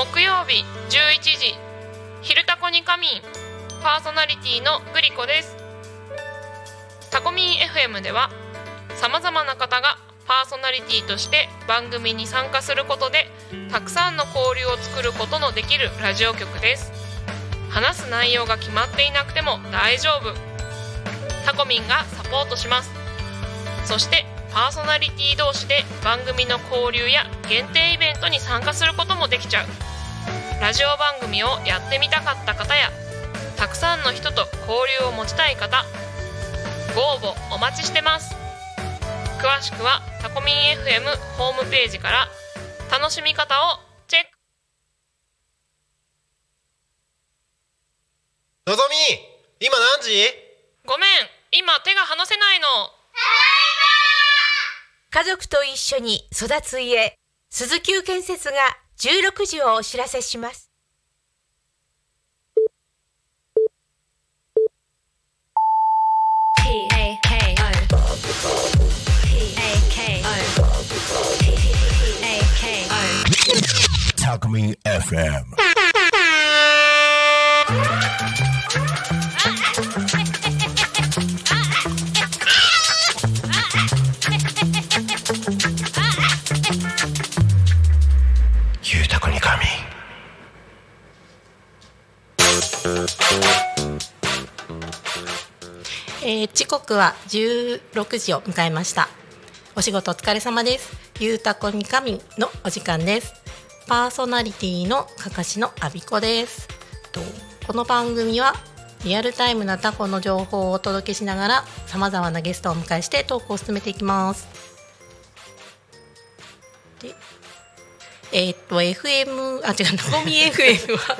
木曜日11時「昼タコに仮眠」パーソナリティのグリコです。タコミン FM ではさまざまな方がパーソナリティとして番組に参加することでたくさんの交流を作ることのできるラジオ局です。話す内容が決まっていなくても大丈夫。タコミンがサポートします。そしてパーソナリティ同士で番組の交流や限定イベントに参加することもできちゃう。ラジオ番組をやってみたかった方やたくさんの人と交流を持ちたい方ご応募お待ちしてます。詳しくはタコミン FM ホームページから楽しみ方をチェック。のぞみ今何時？ごめん今手が離せないの。家族と一緒に育つ家、鈴木建設が16時をお知らせします。P A K O P A K O P A K O Talkme FM. えー時刻は16時を迎えました。お仕事お疲れ様です。ゆうたこみかみのお時間です。パーソナリティのかかしのあびこです。とこの番組はリアルタイムなタコの情報をお届けしながらさまざまなゲストをお迎えしてトークを進めていきます。えーっと FM あ違うナゴミ FM は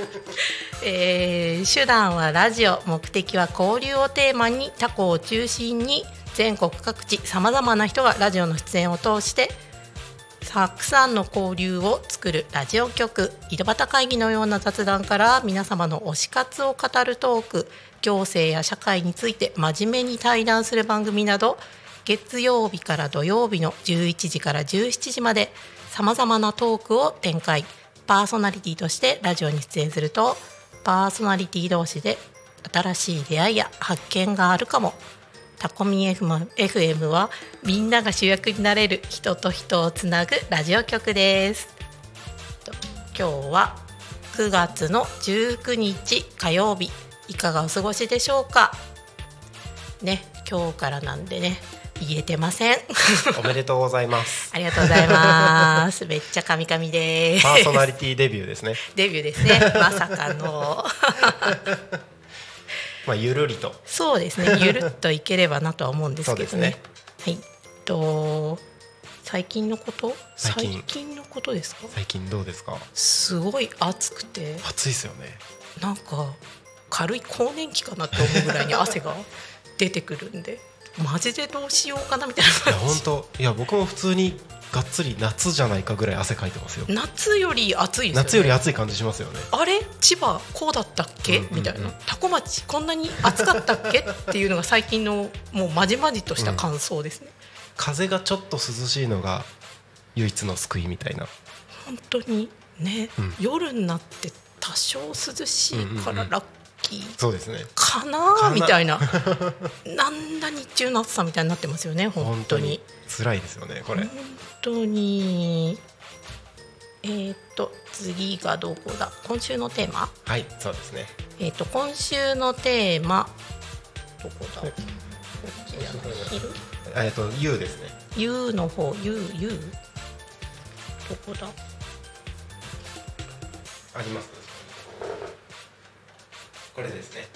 えー手段はラジオ目的は交流をテーマにタコを中心に全国各地さまざまな人がラジオの出演を通してたくさんの交流を作るラジオ局井戸端会議のような雑談から皆様の推し活を語るトーク行政や社会について真面目に対談する番組など月曜日から土曜日の11時から17時までさまざまなトークを展開。パーソナリティとしてラジオに出演するとパーソナリティ同士で新しい出会いや発見があるかも。タコミ FM, はみんなが主役になれる人と人をつなぐラジオ局です。今日は9月の19日火曜日いかがお過ごしでしょうか？ね今日からなんでね。言えてません。おめでとうございます。ありがとうございます。めっちゃカミカミです。パーソナリティデビューですね。デビューですね。まさかの。まあゆるりと。そうですね。ゆるっといければなとは思うんですけどね。はい。と最近のこと？最近。のことですか？最近どうですか？すごい暑くて。暑いですよね。なんか軽い更年期かなって思うぐらいに汗が出てくるんでマジでどうしようかなみたいないや本当いや僕も普通にがっつり夏じゃないかぐらい汗かいてますよ。夏より暑いね。夏より暑い感じしますよね。あれ？千葉こうだったっけ、うんうんうん。みたいな。多古町こんなに暑かったっけ？っていうのが最近のもうまじまじとした感想ですね、風がちょっと涼しいのが唯一の救いみたいな。本当にね、うん。夜になって多少涼しいからラッキーそうですね。かなみたいな。なんだ日中の暑さみたいになってますよね 本当に。辛いですよねこれ。本当に。えーっと次がどこだ？今週のテーマ？はいそうですね。えーっと今週のテーマ。どこだ？こはい。っちじゃない昼えっと U ですね。U の方。U U どこだ？あります？これですね。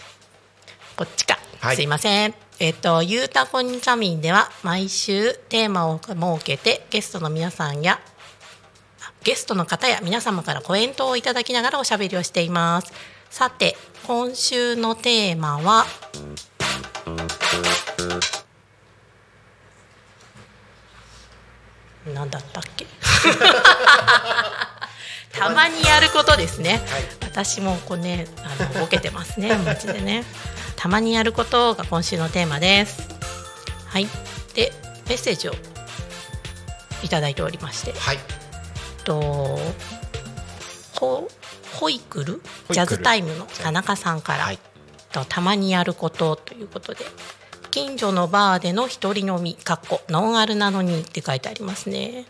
こっちか、はい。すいません。えっ、とゆうたこにかみんでは毎週テーマを設けてゲストの皆さんやあゲストの方や皆様からコメントをいただきながらおしゃべりをしています。さて今週のテーマは何だったっけ？たまにやることですね、私もこうねあの ボケてますねマジでね。たまにやることが今週のテーマです。はい。でメッセージをいただいておりまして。はい。とホホイクル？ホイクル。ジャズタイムの田中さんから、はい。とたまにやることということで近所のバーでの一人飲みかっこノンアルなのにって書いてありますね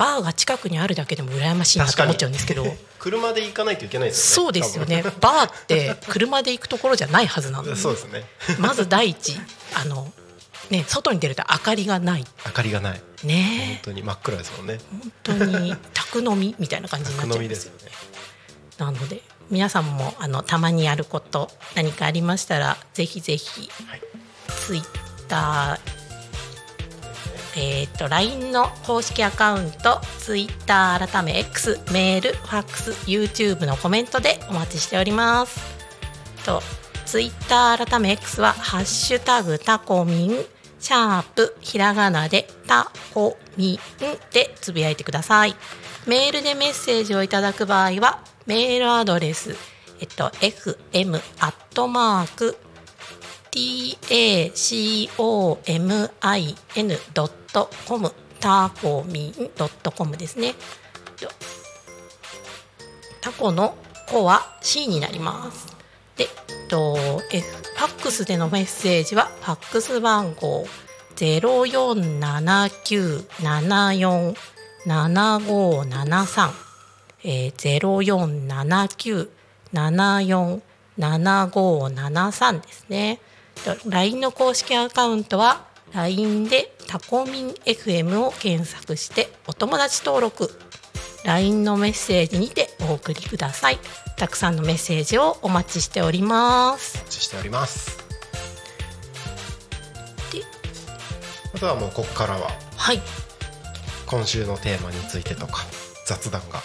バーが近くにあるだけでも羨ましいなと思っちゃうんですけど。車で行かないといけないですよねそうですよね。バーって車で行くところじゃないはずなのに。多分そうですね。まず第一あのね外に出ると明かりがない。明かりがない。本ね当に。真っ暗ですもんね。本当に宅飲みみたいな感じになっちゃ宅飲いまよみですすよね。なので皆さんもあのたまにやること何かありましたらぜひぜひ、はい。ツイッターえっ、と LINE の公式アカウントツイッター改め X メールファックス YouTube のコメントでお待ちしております。とツイッター改め X は「ハッシュタグタコミン」シャープひらがなでタコミンでつぶやいてください。メールでメッセージをいただく場合はメールアドレスえっと fm アットマーク tacomin.com タコミン .com ですね。タコの「コ」は C になります。で、えっと、F ファックスでのメッセージはファックス番号0479747573えー、0479747573ですね。と LINE の公式アカウントは LINE でタコミン FM を検索してお友達登録。LINE のメッセージにてお送りください。たくさんのメッセージをお待ちしております。お待ちしております。であとはもうここからははい。今週のテーマについてとか雑談が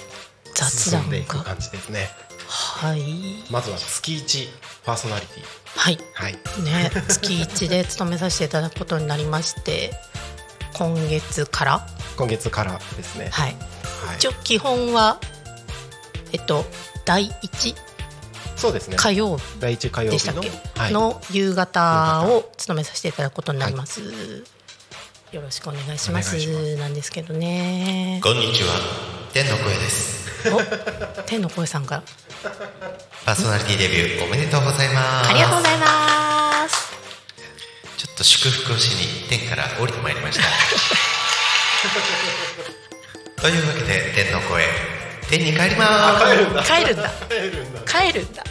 雑進んでいく感じですね。はい。まずは月1パーソナリティ。はい。はい。ね月1で勤めさせていただくことになりまして今月から？今月からですね。はい。はい。一応基本はえっと第1そうですね。火曜日第一火曜日のでしたっけ、はい。の夕方を務めさせていただくことになります、よろしくお願いします。なんですけどね。こんにちは。天の声です。お天の声さんからパーソナリティデビューおめでとうございます。ありがとうございます。ちょっと祝福をしに天から降りてまいりました。というわけで天の声天に帰ります。帰るんだ。帰るんだ。帰るんだ。帰るんだ。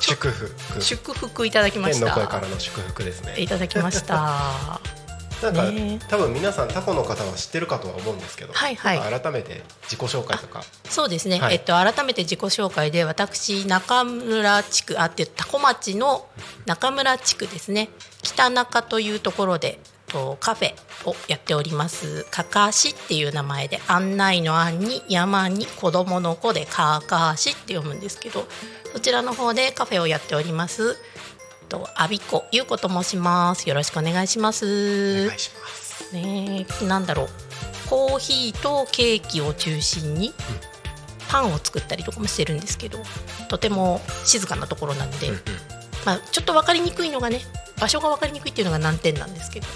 祝福。祝福いただきまし天の声かたらの祝福ですね。いただきましたなんか、ね多分皆さんタコの方は知ってるかとは思うんですけど、はいはい。まあ改めて自己紹介とか。そうですね、はい。えっと改めて自己紹介で私中村地区あって多古町の中村地区ですね。北中というところでとカフェをやっております。かかしっていう名前で案内の案に山に子供の子でかかしって読むんですけどそちらの方でカフェをやっておりますと阿ビ子優子と申します。よろしくお願いします。お願いします。ねえなんだろう。コーヒーとケーキを中心にパンを作ったりとかもしてるんですけどとても静かなところなので、まあ、ちょっと分かりにくいのがね場所が分かりにくいっていうのが難点なんですけど。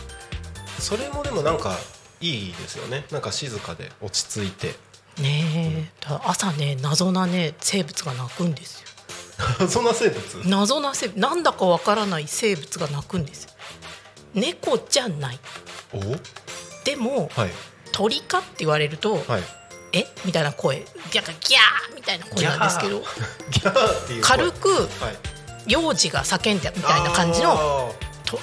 それもでもなんかいいですよね。なんか静かで落ち着いて。ねえだ朝ね謎なね生物が鳴くんですよ そんな生物。謎な生物。なんだか分からない生物が鳴くんですよ。猫じゃない。お？でもはい。鳥かって言われると、はい。え？みたいな声。ギャギャーみたいな声なんですけど。軽くはい。幼児が叫んでみたいな感じの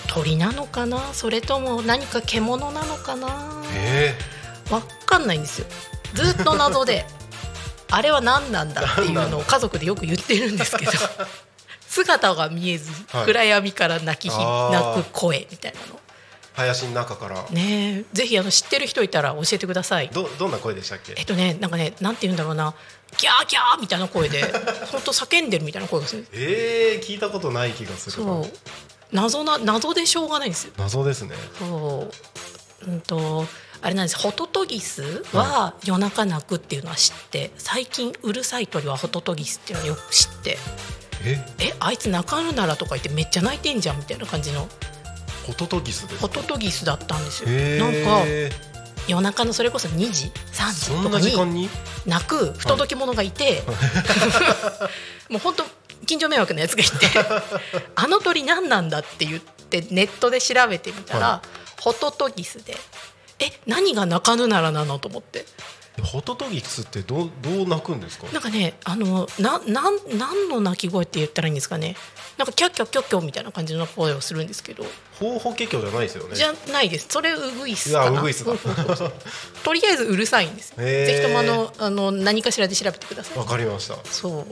鳥なのかな？それとも何か獣なのかな？ー。へわかんないんですよ。ずっと謎で あれは何なんだっていうのを家族でよく言ってるんですけど 姿が見えずはい暗闇から泣き泣く声みたいなの。林の中から。ねえ。ぜひあの知ってる人いたら教えてください。どどんな声でしたっけ？えっとねなんかねなんて言うんだろうな。ギャーギャーみたいな声で 本当叫んでるみたいな声がする。えー、聞いたことない気がするな。そう。謎な謎でしょうがないんですよ。謎ですね。そう、うんと、あれなんです。ホトトギスは夜中鳴くっていうのは知って、最近うるさい鳥はホトトギスっていうのをよく知って。え？え、あいつ鳴かぬならとか言ってめっちゃ鳴いてんじゃんみたいな感じの。ホトトギスですホトトギスだったんですよ。へなんかー夜中のそれこそ2時3そんな時とかに？泣く不届き者がいて、もう本当近所迷惑なやつがいて あの鳥何なんだって言ってネットで調べてみたら、はホトトギスでえ何が鳴かぬならなのと思って。ホトトギスってどうどう鳴くんですか？なんかねあのななん何の鳴き声って言ったらいいんですかね。なんかキャッキャッキャッキャッみたいな感じの声をするんですけど、ホウホケキョじゃないですよね。じゃないです。それウグイスかな。ウグイスとりあえずうるさいんですぜひともあのあの何かしらで調べてください。わかりました。そう。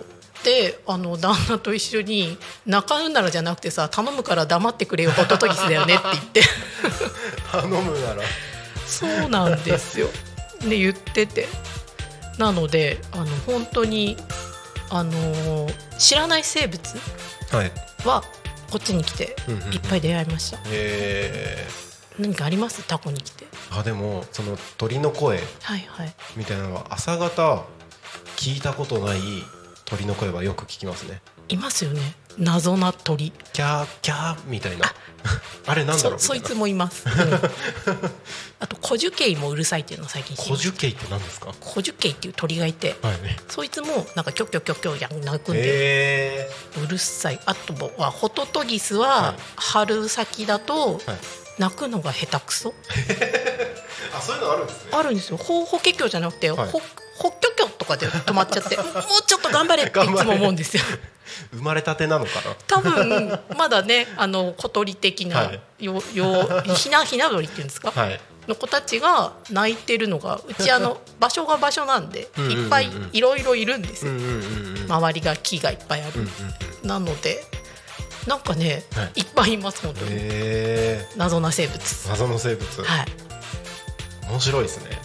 であの旦那と一緒に「泣かぬならじゃなくてさ頼むから黙ってくれよホトトギスだよね」って言って。頼むならそうなんですよ。で言ってて。なのであの本当にあの知らない生物はい。はこっちに来てうんうんうん。いっぱい出会いました、え何かあります？タコに来て。ー、あでもその鳥の声はいはい。みたいなのは朝方聞いたことない鳥の声はよく聞きますね。いますよね謎な鳥。キャーキャーみたいな。あ れなんだろそうそいつももいます、うん。あとコジュケイもうるさいっていうのを最近知りコましたジュケイって何ですか？コジュケイっていう鳥がいてはい。そいつもなんかキョッキョッキョッキョや鳴くんで、えうるさいあとはホトトギスははい春先だとー、はい鳴くのが下手くそあそういうのあるんですねあるんですよほうほけきょじゃなくて、はいほほとかで止まっちゃってもうちょっと頑張れ っていつも思うんですよ。生まれたてなのかな？多分まだねあの小鳥的な、はい。よよひなひな鳥っていうんですか、はい。の子たちが泣いてるのがうちあの 場所が場所なんでいっぱいいろいろいるんですよ、うんうんうんうん。周りが木がいっぱいある、うんうんなのでなんかね、はい。い、っぱいいます本当に、え謎な生物。ー、謎の生物、はい。面白いですね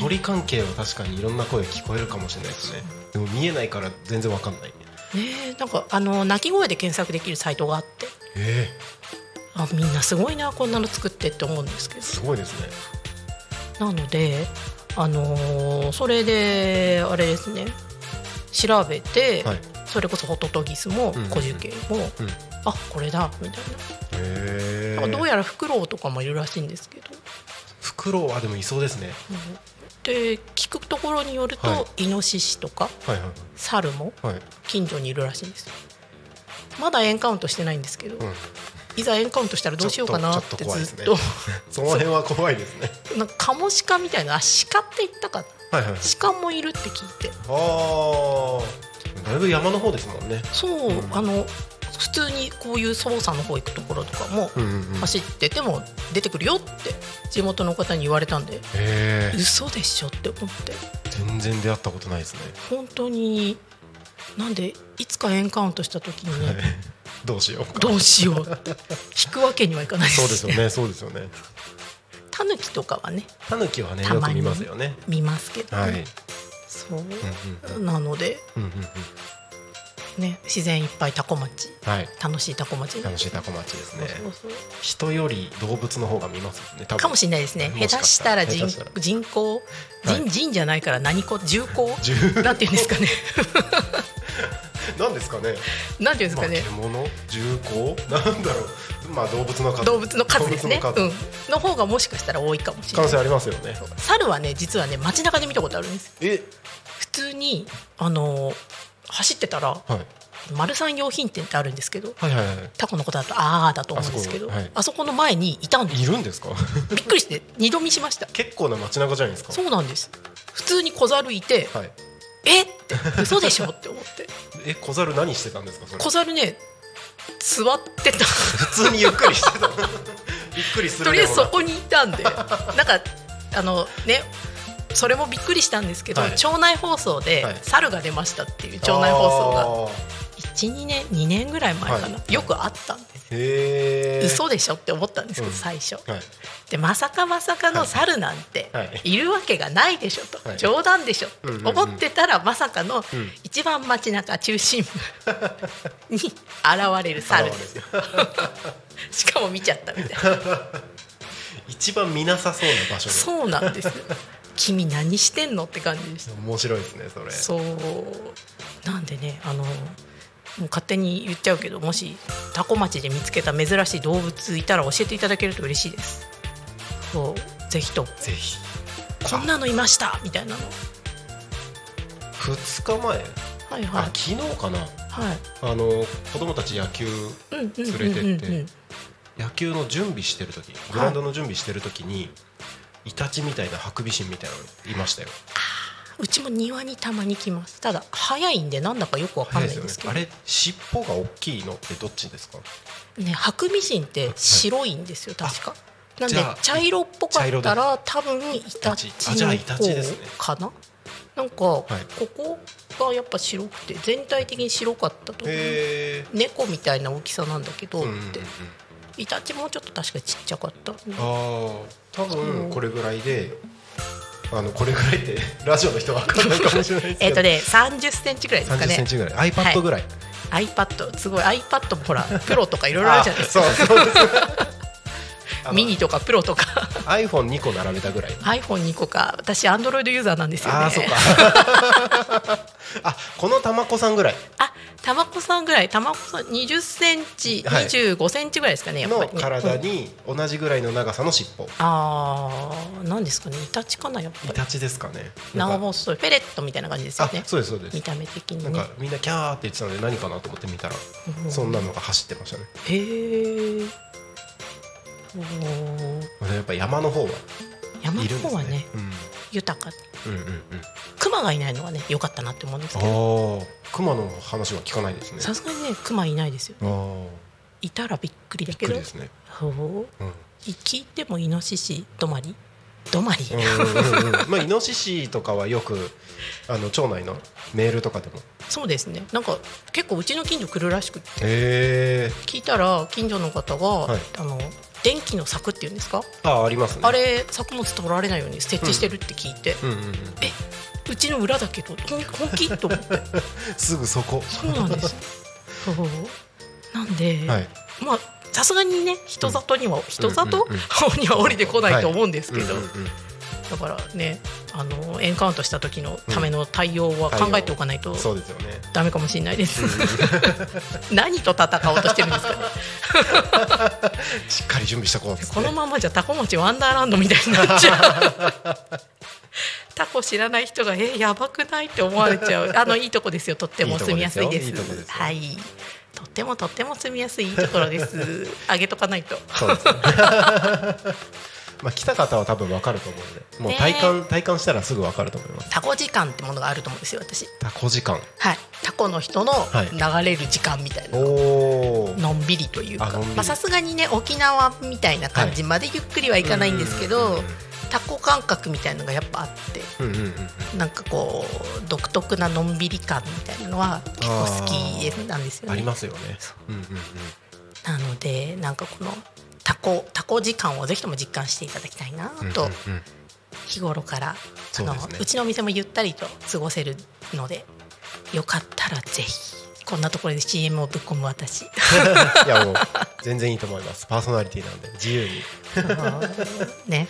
鳥関係は確かにいろんな声聞こえるかもしれないですね。でも見えないから全然わかんない。ねえなんかあの鳴き声で検索できるサイトがあって。えあみんなすごいなこんなの作ってって思うんですけー、ど。すごいですね。なのであのーそれであれですね。調べて、はい。それこそホトトギスもうんコジュケイも、うん。あこれだみたいへな、なんかどうえやらフクロウとかもいるらしいんですけど、フクロウはでもいそうですね。で聞くところによると、はイノシシとかはいはいサルもはい。近所にいるらしいんです。よまだエンカウントしてないんですけど、うん。いざエンカウントしたらどうしようかなってずっと。その辺は怖いですね。なんかカモシカみたいなあ鹿って言ったかな。はいはい鹿もいるって聞いて。ああだいぶ山の方ですもんね。そう、うん。あの普通にこういう操作の方行くところとかも走ってても出てくるよって地元の方に言われたんでえ。嘘でしょって思って。全然出会ったことないですね。本当になんでいつかエンカウントした時にどうしようか。どうしよう引くわけにはいかないですそうですよねそうですよね。タヌキとかはねタヌキはねよく見ますよね。見ますけど、ね。はい。そううんうん。なのでうんうんうんね自然いっぱいタコ町。はい。楽しいタコ町楽しいタコ町ですね。そうそう人より動物の方が見ますよねかもしれないですね。も下手したら人下手したら。人口はい。人人じゃないから何個重工？重。なんていうんですかね。なんですかね。なんていうんですかね、まあ、獣？重工？なんだろう。まあ動物の数。動物の数ですね。のうん。の方がもしかしたら多いかもしれない。可能性ありますよね。猿はね実はね街中で見たことあるんですえ？普通にあのー走ってたらはい。丸三洋品店ってあるんですけどはいはいはいタコのことだとああだと思うんですけどああそこはい。そこの前にいたんですいるんですか？びっくりして二度見しました。結構な街中じゃないですか？そうなんです。普通に小猿いてはい。えって嘘でしょって思って。え小猿何してたんですか小猿ね座ってた。普通にゆっくりしてた。びっくりするとりあえずそこにいたんでなんかあのねそれもびっくりしたんですけど、はい。町内放送ではい。猿が出ましたっていうな町内放送があー。12年2年ぐらい前かな、はい。よくあったんです嘘でしょって思ったんですけど、うん。最初。はい。でまさかまさかの猿なんてはい。いるわけがないでしょと、はい。冗談でしょってうんうんうん。思ってたらまさかのうん。一番街中中心部 に現れる猿です。しかも見ちゃったみたいな。一番見なさそうな場所で。そうなんですよ君何してんのって感じでした。面白いですねそれ。そう。なんでねあのもう勝手に言っちゃうけどもしタコ町で見つけた珍しい動物いたら教えていただけると嬉しいです。そうぜひとも。ぜひ。こんなのいましたみたいなの。2日前？はいはい。あ昨日かな。はい。あの子供たち野球連れてって。うん野球の準備してる時グラウンドの準備してる時にイタチみたいなハクビシンみたいなのいましたよ。うちも庭にたまに来ます。ただ早いんでなんだかよくわかんないんですけど。あれ尻尾が大きいのってどっちですか？ねハクビシンって白いんですよ確か。なんで茶色っぽかったら多分イタチイタチ。かな？なんかここがやっぱ白くて全体的に白かったと思う。猫みたいな大きさなんだけどってイタチもちょっと確かちっちゃかった。ああ多分これぐらいであのこれぐらいって ラジオの人は分かんないかもしれないですけど。えっとね30センチぐらいですか30センねチぐらい。iPad ぐらい。iPad すごい。iPad もほらプロとかいろいろあるじゃないですか。あそうそうミニとかプロとか。iPhone2 個並べたぐらい。iPhone2 個か。私 Android ユーザーなんですよね。ああそっか。あこのたまこさんぐらい。あたまこさんぐらい。たまこさん20センチ、はい。25センチぐらいですかねやっぱのり、ね、体うんに同じぐらいの長さの尻尾。ああなんですかね。イタチかなやっぱり。イタチですかね。長細いフェレットみたいな感じですよあねそうですそうです。見た目的にね。なんかみんなキャーって言ってたので何かなと思って見たらうん。そんなのが走ってましたね。へえやっぱ山の方は山の方はねね。豊か。うん。うんうんうん。クマがいないのはね良かったなって思うんですけど。熊の話は聞かないですね。さすがにねクマいないですよ。ああいたらびっくりだびっけどくりですね。そう。うん。聞いてもイノシシ止まり？止まり、うんうんうんまあイノシシとかはよくあの町内のメールとかでも。そうですね。なんか結構うちの近所来るらしくって。聞いたら近所の方が、はい。あの電気の柵っていうんですか、あありますね。あれ作物取られないように設置してるって聞いて、うんうんうん。えうちの裏だけど本気？と思って。すぐそこ。そうなんです そう。なんで、はい。まあさすがにね人里には、人里、うんうんうん。には降りてこないと思うんですけど、うんうんうん。だからねあのエンカウントした時のための対応は考えておかないとそうですよねダメかもしれないです。何と戦おうとしてるんですか？ね。しっかり準備したこうこのままじゃタコ町ワンダーランドみたいになっちゃう。タコ知らない人がえやばくないって思われちゃう。あのいいとこですよ。とっても住みやすいです。はい。とってもとっても住みやすいいいところです。あげとかないと。そうですねまあ来た方は多分わかると思うんで。もうね体感体感したらすぐわかると思います。タコ時間ってものがあると思うんですよ。私。タコ時間。はい。タコの人のはい。流れる時間みたいな。おおのんびりというか。さすがにね沖縄みたいな感じまでゆっくりはいかないんですけど、タコ感覚みたいのがやっぱあってうんうんうんうん。なんかこう独特なのんびり感みたいなのは結構好きでなんですよね。ありますよね。うんうんうん。なのでなんかこのタコタコ時間をぜひとも実感していただきたいなと日頃からあのそうですね。うちのお店もゆったりと過ごせるのでよかったらぜひこんなところで CM をぶっ込む私。いやもう全然いいと思います。パーソナリティなんで自由に。ね、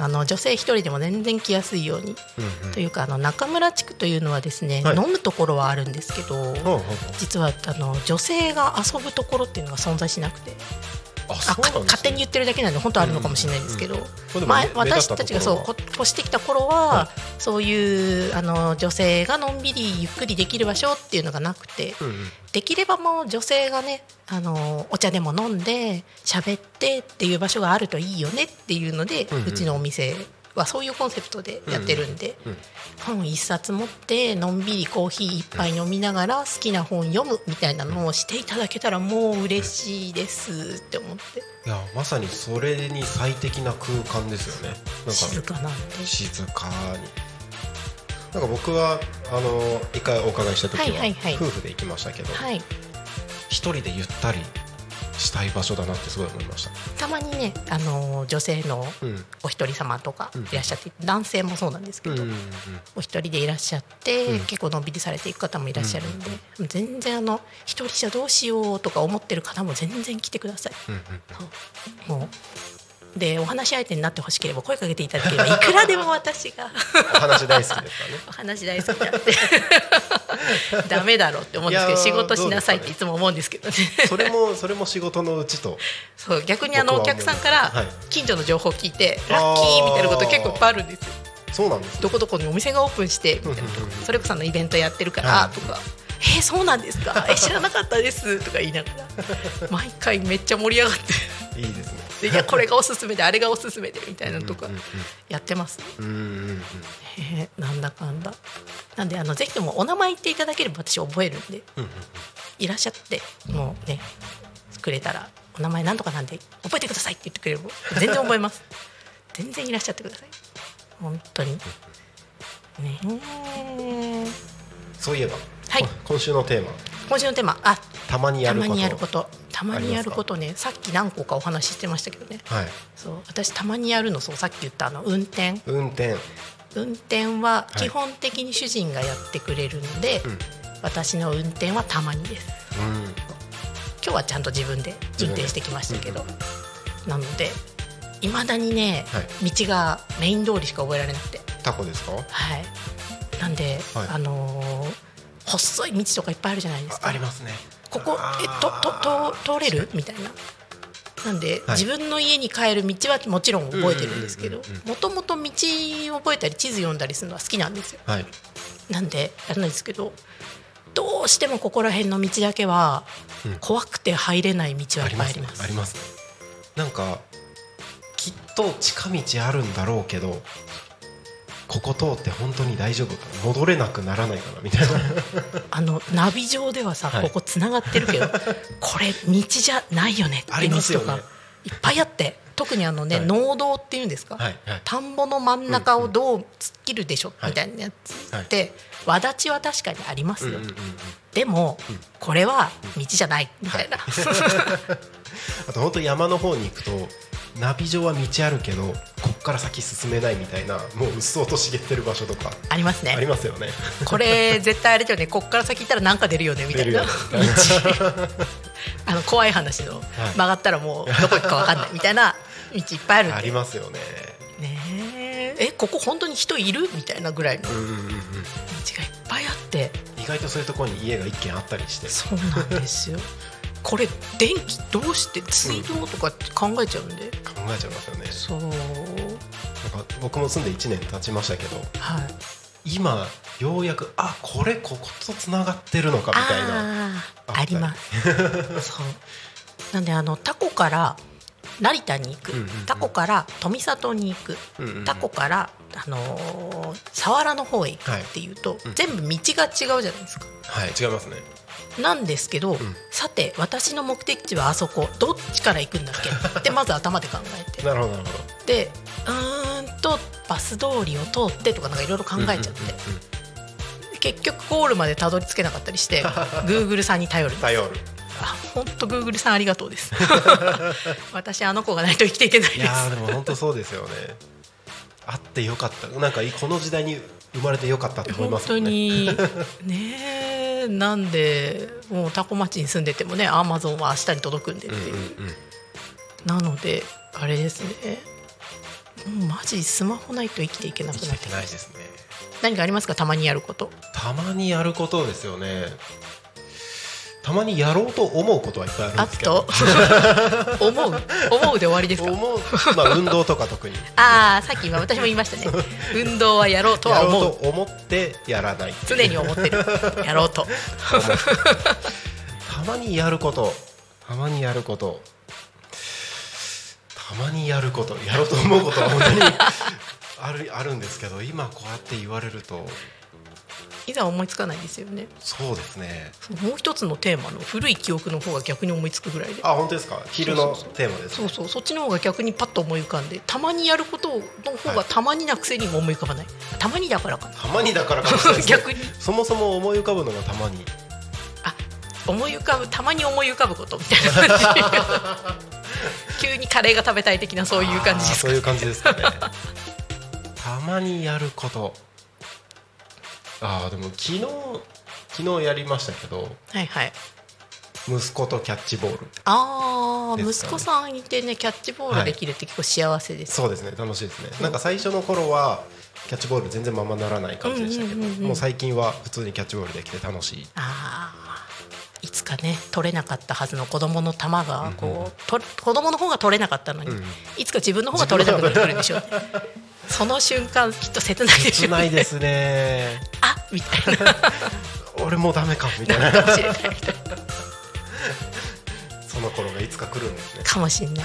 あの女性一人でも全然来やすいように、うんうん。というかあの中村地区というのはですね、はい。飲むところはあるんですけど、実はあの女性が遊ぶところっていうのが存在しなくて。あね。か勝手に言ってるだけなんで本当はあるのかもしれないんですけど、うんうんこれでも前目目立った私たちがそう越してきた頃は、そういうあの女性がのんびりゆっくりできる場所っていうのがなくて、うんうんできればもう女性がねあのお茶でも飲んで喋ってっていう場所があるといいよねっていうので、ううん。うんちのお店はそういうコンセプトでやってるんで、うんうん本一冊持ってのんびりコーヒー一杯飲みながら好きな本読むみたいなのをしていただけたらもう嬉しいですって思って。いやまさにそれに最適な空間ですよね。なん静かかなんで。静かになんか僕はあの一回お伺いした時は,、はいはいはい。夫婦で行きましたけど一、はい、人でゆったりしたい場所だなってすごい思いました。たまにねあの女性のうん。お一人様とかうん。いらっしゃって、男性もそうなんですけど、うんうんうんお一人でいらっしゃって、うん。結構のんびりされていく方もいらっしゃるんで、全然あの一人じゃどうしようとか思ってる方も全然来てください。うんうん。もうでお話し相手になってほしければ声かけていただければいくらでも私が。お話大好きですからね。お話大好きなんでダメだろうって思うんですけど仕事しなさいっていつも思うんですけどね。それもそれも仕事のうちと。そう逆にあのお客さんからはい。近所の情報を聞いてラッキーみたいなこと結構いっぱいあるんですよ。そうなんですどこどこにお店がオープンしてみたいなうんうんうんそれこそあのイベントやってるかはい。らとか「えーそうなんですか？え知らなかったです」とか言いながら。毎回めっちゃ盛り上がって。いいですね。でいやこれがおすすめであれがおすすめでみたいなのとかやってます、うんうんうん。えーなんだかんだ。なんであのぜひともお名前言っていただければ私覚えるんでうんうんいらっしゃってもうねくれたらお名前なんとかなんで覚えてくださいって言ってくれれば全然覚えます。全然いらっしゃってください。本当に。ねえそういえば、はい。今週のテーマ。今週のテーマ。あ。たまにやること。たまにやること。たまにやることね。さっき何個かお話ししてましたけどね。はい。そう。私たまにやるのそうさっき言ったあの運転。運転。運転ははい。基本的に主人がやってくれるので、うん。私の運転はたまにです。うん。今日はちゃんと自分で運転してきましたけど、なのでいまだにね、は道がメイン通りしか覚えられなくて。タコですか？はい。なんで、はい。あのー細い道とかいっぱいあるじゃないですあか。ありますね。ここえととと通れる？みたいな。なんで、はい。自分の家に帰る道はもちろん覚えてるんですけどうんうんうんうんもともと道を覚えたり地図読んだりするのは好きなんですよ。はい。なんでやらないですけどどうしてもここら辺の道だけはうん。怖くて入れない道はいっぱいあります,、ありますね。なんかきっと近道あるんだろうけどここ通って本当に大丈夫かな？戻れなくならないかな？みたいな。あのナビ上ではさ、はい。ここつながってるけど これ道じゃないよねあって道とかいっぱいあって特にあのね、はい。農道っていうんですか、はいはい。田んぼの真ん中をどう突っ切るでしょ、はいみたいなやつって、わだちは確かにありますよ、うんうんうんうん。でも、これは道じゃないみたいな、あと本当山の方に行くとナビ上は道あるけどこっから先進めないみたいなもううっそうと茂ってる場所とかありますね。ありますよね。これ絶対あれだよね。こっから先行ったらなんか出るよねみたいな。あの怖い話の、曲がったらもうどこ行くか分かんない。みたいな道いっぱいあるありますよね。ねえ。えここ本当に人いる？みたいなぐらいの。道がいっぱいあって。意外とそういうところに家が一軒あったりして。そうなんですよこれ電気どうして水道とかって考えちゃうんで、考えちゃいますよね。そう。なんか僕も住んで1年経ちましたけどはい。今ようやくあこれこことつながってるのかみたいなあああります。そう。なんであのタコから成田に行く、うんうんうん。タコから富里に行く、うんうんうん。タコからあのー佐原の方へ行くっていうと、うん。全部道が違うじゃないですか。はい違いますねなんですけど、ん。さて私の目的地はあそこ。どっちから行くんだっけ？って まず頭で考えて。なるほどなるほど。でうーんとバス通りを通ってとかなんかいろいろ考えちゃって、結局ゴールまでたどり着けなかったりして Google さんに頼る頼る。あ本当 Google さんありがとうです。私あの子がないと生きていけないいです。やーでも本当そうですよね。あってよかった。なんかこの時代に生まれてよかったって思い本当ますもんね。に。ねえなんでもうタコ町に住んでてもねアマゾンは明日に届くんでっていう、なのであれですね。もうマジスマホないと生きていけなくなってけないですね。何かありますか？たまにやること。たまにやることですよねたまにやろうと思うことはいっぱいあるんあですけど。と？思う？思うで終わりですか？思う。まあ運動とか特に。ああさっき今私も言いましたね。運動はやろうとはやろ思う思ってやらない。常に思ってる。やろうと。たまにやること。たまにやること。たまにやること。やろうと思うことは本当にあるあるんですけど今こうやって言われるといざ思いつかないですよね。そうですね。もう一つのテーマの古い記憶の方が逆に思いつくぐらいで。あ本当ですか？昼のテーマですそうそう。そっちの方が逆にパッと思い浮かんでたまにやることの方がたまになくせにも思い浮かばない。たまにだからかな。たまにだからかもしれない 逆に。そもそも思い浮かぶのがたまに。あ思い浮かぶたまに思い浮かぶことみたいな感じ。急にカレーが食べたい的なそういう感じですかあーそういう感じですかね。たまにやることああでも昨日昨日やりましたけどはいはい。息子とキャッチボール。ああ、ですかね。息子さんいてねキャッチボールできるって結構幸せです、そうですね楽しいですね。なんか最初の頃はキャッチボール全然ままならない感じでしたけど、うんうんうんうん。もう最近は普通にキャッチボールできて楽しい。ああいつかね取れなかったはずの子供の球がこう、と子供の方が取れなかったのに、うん。いつか自分の方が取れなくなってくるんでしょうね。その瞬間きっと切ないでしょうね。切ないですね。あみたいな。俺もうダメかみたいな。かもしれないその頃がいつか来るんですね。かもしれない。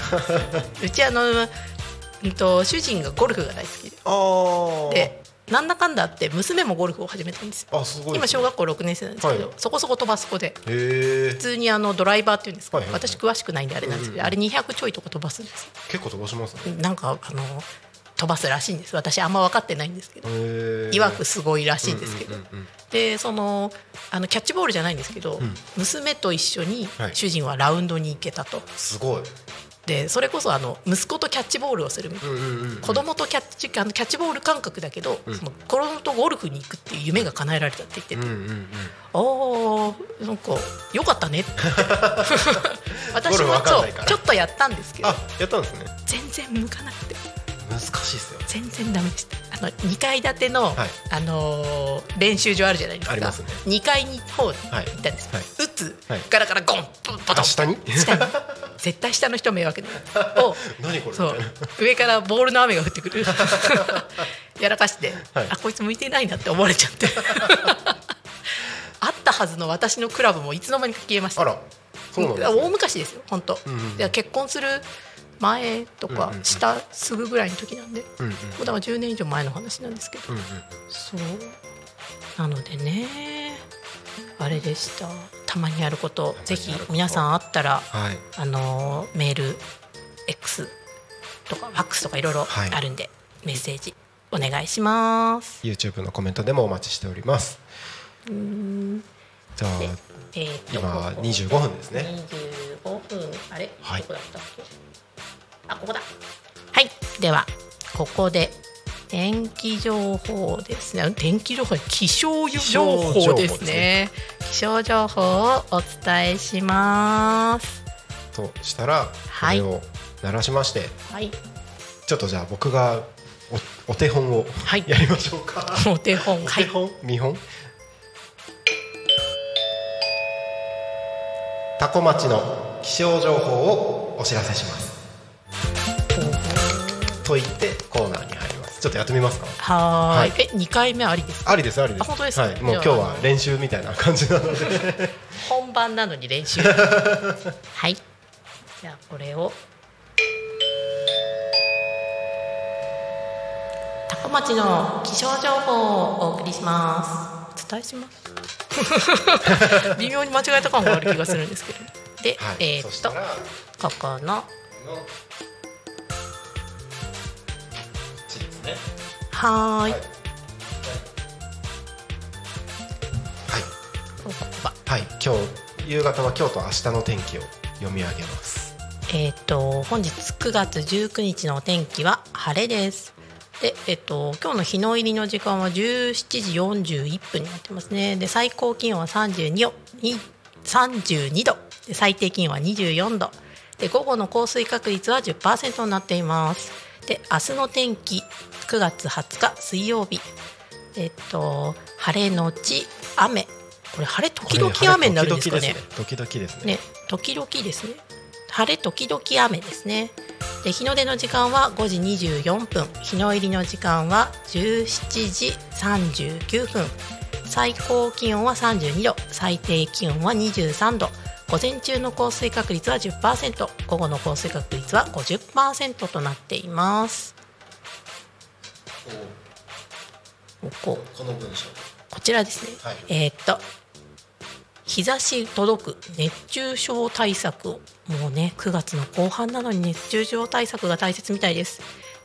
うちあの、うんと、主人がゴルフが大好きで。でなんだかんだあって娘もゴルフを始めたんですよ。あすごい今小学校6年生なんですけど、はい。そこそこ飛ばす子で。普通にあのドライバーっていうんですか、はいはいはい。私詳しくないんであれなんですけど、あれ200ちょいとか飛ばすんです結構飛ばしますね。なんかあの飛ばすらしいんです。私あんま分かってないんですけど。いわくすごいらしいんですけど、うんうんうんでそのあのキャッチボールじゃないんですけど、娘と一緒にはい。主人はラウンドに行けたと、すごい。でそれこそあの息子とキャッチボールをするみたいな、うんうんうん子供とキャッチあのキャッチボール感覚だけど、その子供とゴルフに行くっていう夢が叶えられたって言ってて、うんうんうんあーなんかよかったねって。私もちょっとやったんですけど。あやったんですね。全然向かなくて難しいですよ全然ダメでした。あの2階建ての、はい。あのー練習場あるじゃないですか。ありますね。2階に方にはい。行ったんです、はい打つ、はい。ガラガラゴンポンポトン。あ下に？下に。絶対下の人迷惑だ を何これ？みそう。上からボールの雨が降ってくる。やらかして、はい。あこいつ向いてないなって思われちゃって。あったはずの私のクラブもいつの間にか消えました。あら。そうなんです大ね昔ですよ本当、うんうん結婚する前とかうんうんうん。したすぐぐらいの時なんで、もうんうん。うだから10年以上前の話なんですけど、うんうんそう。なのでねあれでした。たまにやることぜひ皆さんあったらはい。あのーメール X とかファックスとかいろいろはい。あるんで、メッセージお願いします。YouTube のコメントでもお待ちしております。じゃあでえー今ここ25分ですね。25分。あれ、はい。どこだったっけ？あここだ。はい。ではここで天気情報ですね。天気情報気象情報ですね。気象情報をお伝えします。としたらこはい。れを鳴らしましてはい。ちょっとじゃあ僕がおお手本をはい。やりましょうか。お手本。お手はい本？見本？タコ町の気象情報をお知らせしますと言ってコーナーに入ります。ちょっとやってみますか？ははい。え二回目ありですか？ありですありです。あ本当ですか？はい、もう今日は練習みたいな感じなので。本番なのに練習。はい。じゃあこれを。高町の気象情報をお送りします。お伝えします。微妙に間違えた感がある気がするんですけど。で、はい、えーっとここのはーい、はい。はい、今日夕方は今日と明日の天気を読み上げます。えー、と本日9月19日のお天気は晴れです。で、えっと今日の日の入りの時間は17時41分になってますね。で最高気温は32度。に32度。で最低気温は24度。で午後の降水確率は10%になっています。で明日の天気9月20日水曜日えっと晴れのち雨これ晴れ時々雨になるんですかね。時々ですねね、時々ですね。晴れ時々雨ですね。で日の出の時間は5時24分、日の入りの時間は17時39分。最高気温は32度、最低気温は23度。午前中の降水確率は10%、午後の降水確率は50%となっています。こここの文章。こちらですね。はい。えーっと日差し届く熱中症対策を。もうね9月の後半なのに熱中症対策が大切みたいです。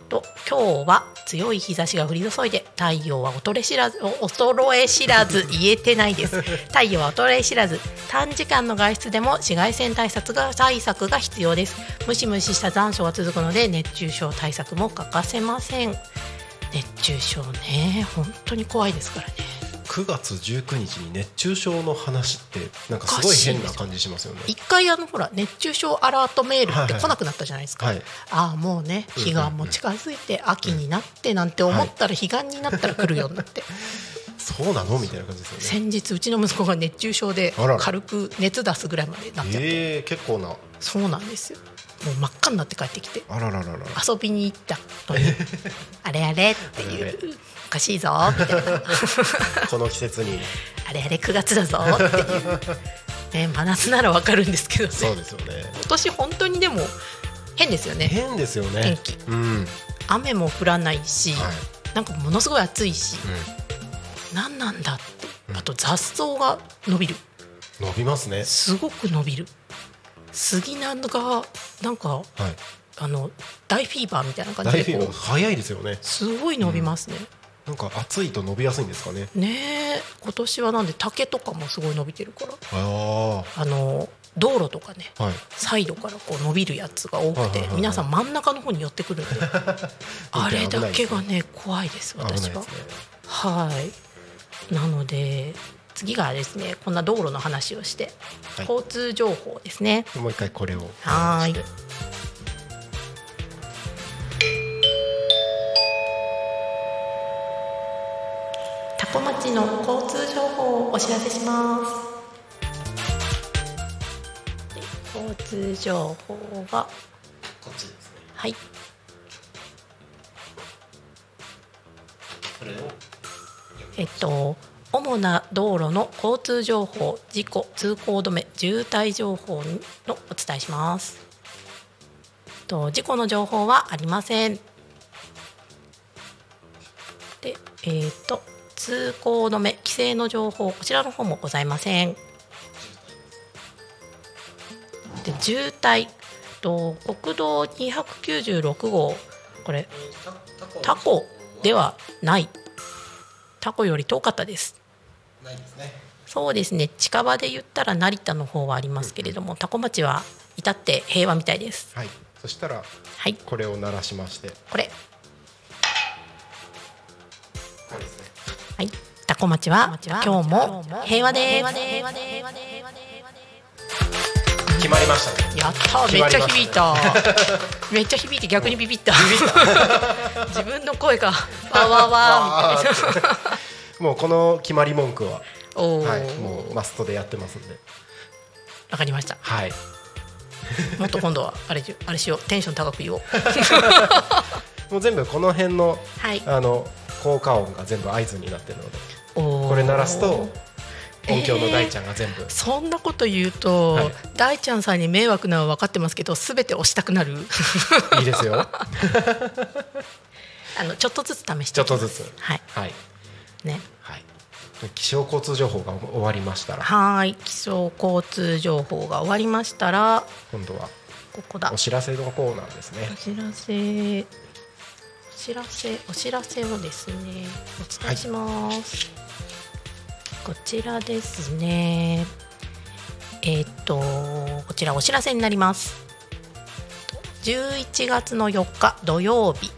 と今日は強い日差しが降り注いで太陽は衰え知らずお衰え知らず言えてないです。太陽は衰え知らず 短時間の外出でも紫外線対策が対策が必要です。ムシムシした残暑が続くので熱中症対策も欠かせません熱中症ね。本当に怖いですからね。9月19日に熱中症の話ってなんかすごい変な感じしますよね。一回あのほら熱中症アラートメールって来なくなったじゃないですか、はい。ああもうね彼岸も近づいて秋になってなんて思ったら彼岸になったら来るようになって。そうなのみたいな感じですよね。先日うちの息子が熱中症で軽く熱出すぐらいまでなっちゃって、ええ結構な。そうなんですよもう真っ赤になって帰ってきて。あらららら。ら遊びに行ったのに。あれあれっていう。おかしいぞ。みたいなこの季節に。あれあれ9月だぞ。っていう、ね、真夏ならわかるんですけどね。そうですよね。今年本当にでも変ですよね。変ですよね。天気。うん。雨も降らないし、はい。なんかものすごい暑いし、う何なんだって。あと雑草が伸びる。ん伸びますね。すごく伸びる杉なんがなんかはい。あの大フィーバーみたいな感じで早いですよね。すごい伸びますね、なんか暑いと伸びやすいんですかね。ねえ今年はなんで竹とかもすごい伸びてるから。ああの道路とかねあはい。サイドからこう伸びるやつが多くて皆さん真ん中の方に寄ってくるんで。あれだけがね怖いです私は。はい。なので次がですねこんな道路の話をして、はい。交通情報ですね。もう一回これを。はーい。タコ町の交通情報をお知らせします。で交通情報がこっちですね。はい。これを。えっと主な道路の交通情報事故通行止め渋滞情報のお伝えします。と事故の情報はありません。でえっと通行止め規制の情報こちらの方もございません。で渋滞と国道296号これタコではない。タコより遠かったです。ないですね。そうですね。近場で言ったら成田の方はありますけれども、タコ町は至って平和みたいです。はい。そしたらはい。これを鳴らしまして。これ。これですね。はい。タコ町は今日も平和です。決まりましたね。やった決めっちゃ響いた。めっちゃ響いて逆にビビった。自分の声がわわわみたいな もうこの決まり文句は。はい。もうマストでやってますんで。わかりました。はい。もっと今度は あれじあれしよう。テンション高く言おう。もう全部この辺のはい。あの効果音が全部合図になってるので。これ鳴らすと音響の大ちゃんが全部、そんなこと言うと、はい。大ちゃんさんに迷惑なのは分かってますけどすべて押したくなる。いいですよ。あのちょっとずつ試してちょっとずつ。はい。はいね。はい。気象交通情報が終わりましたら。はーい。気象交通情報が終わりましたら今度はここだ。お知らせのコーナーですね。お知らせ。お知らせお知らせをですねお伝えします、こちらですね。えーっとこちらお知らせになります。11月の4日土曜日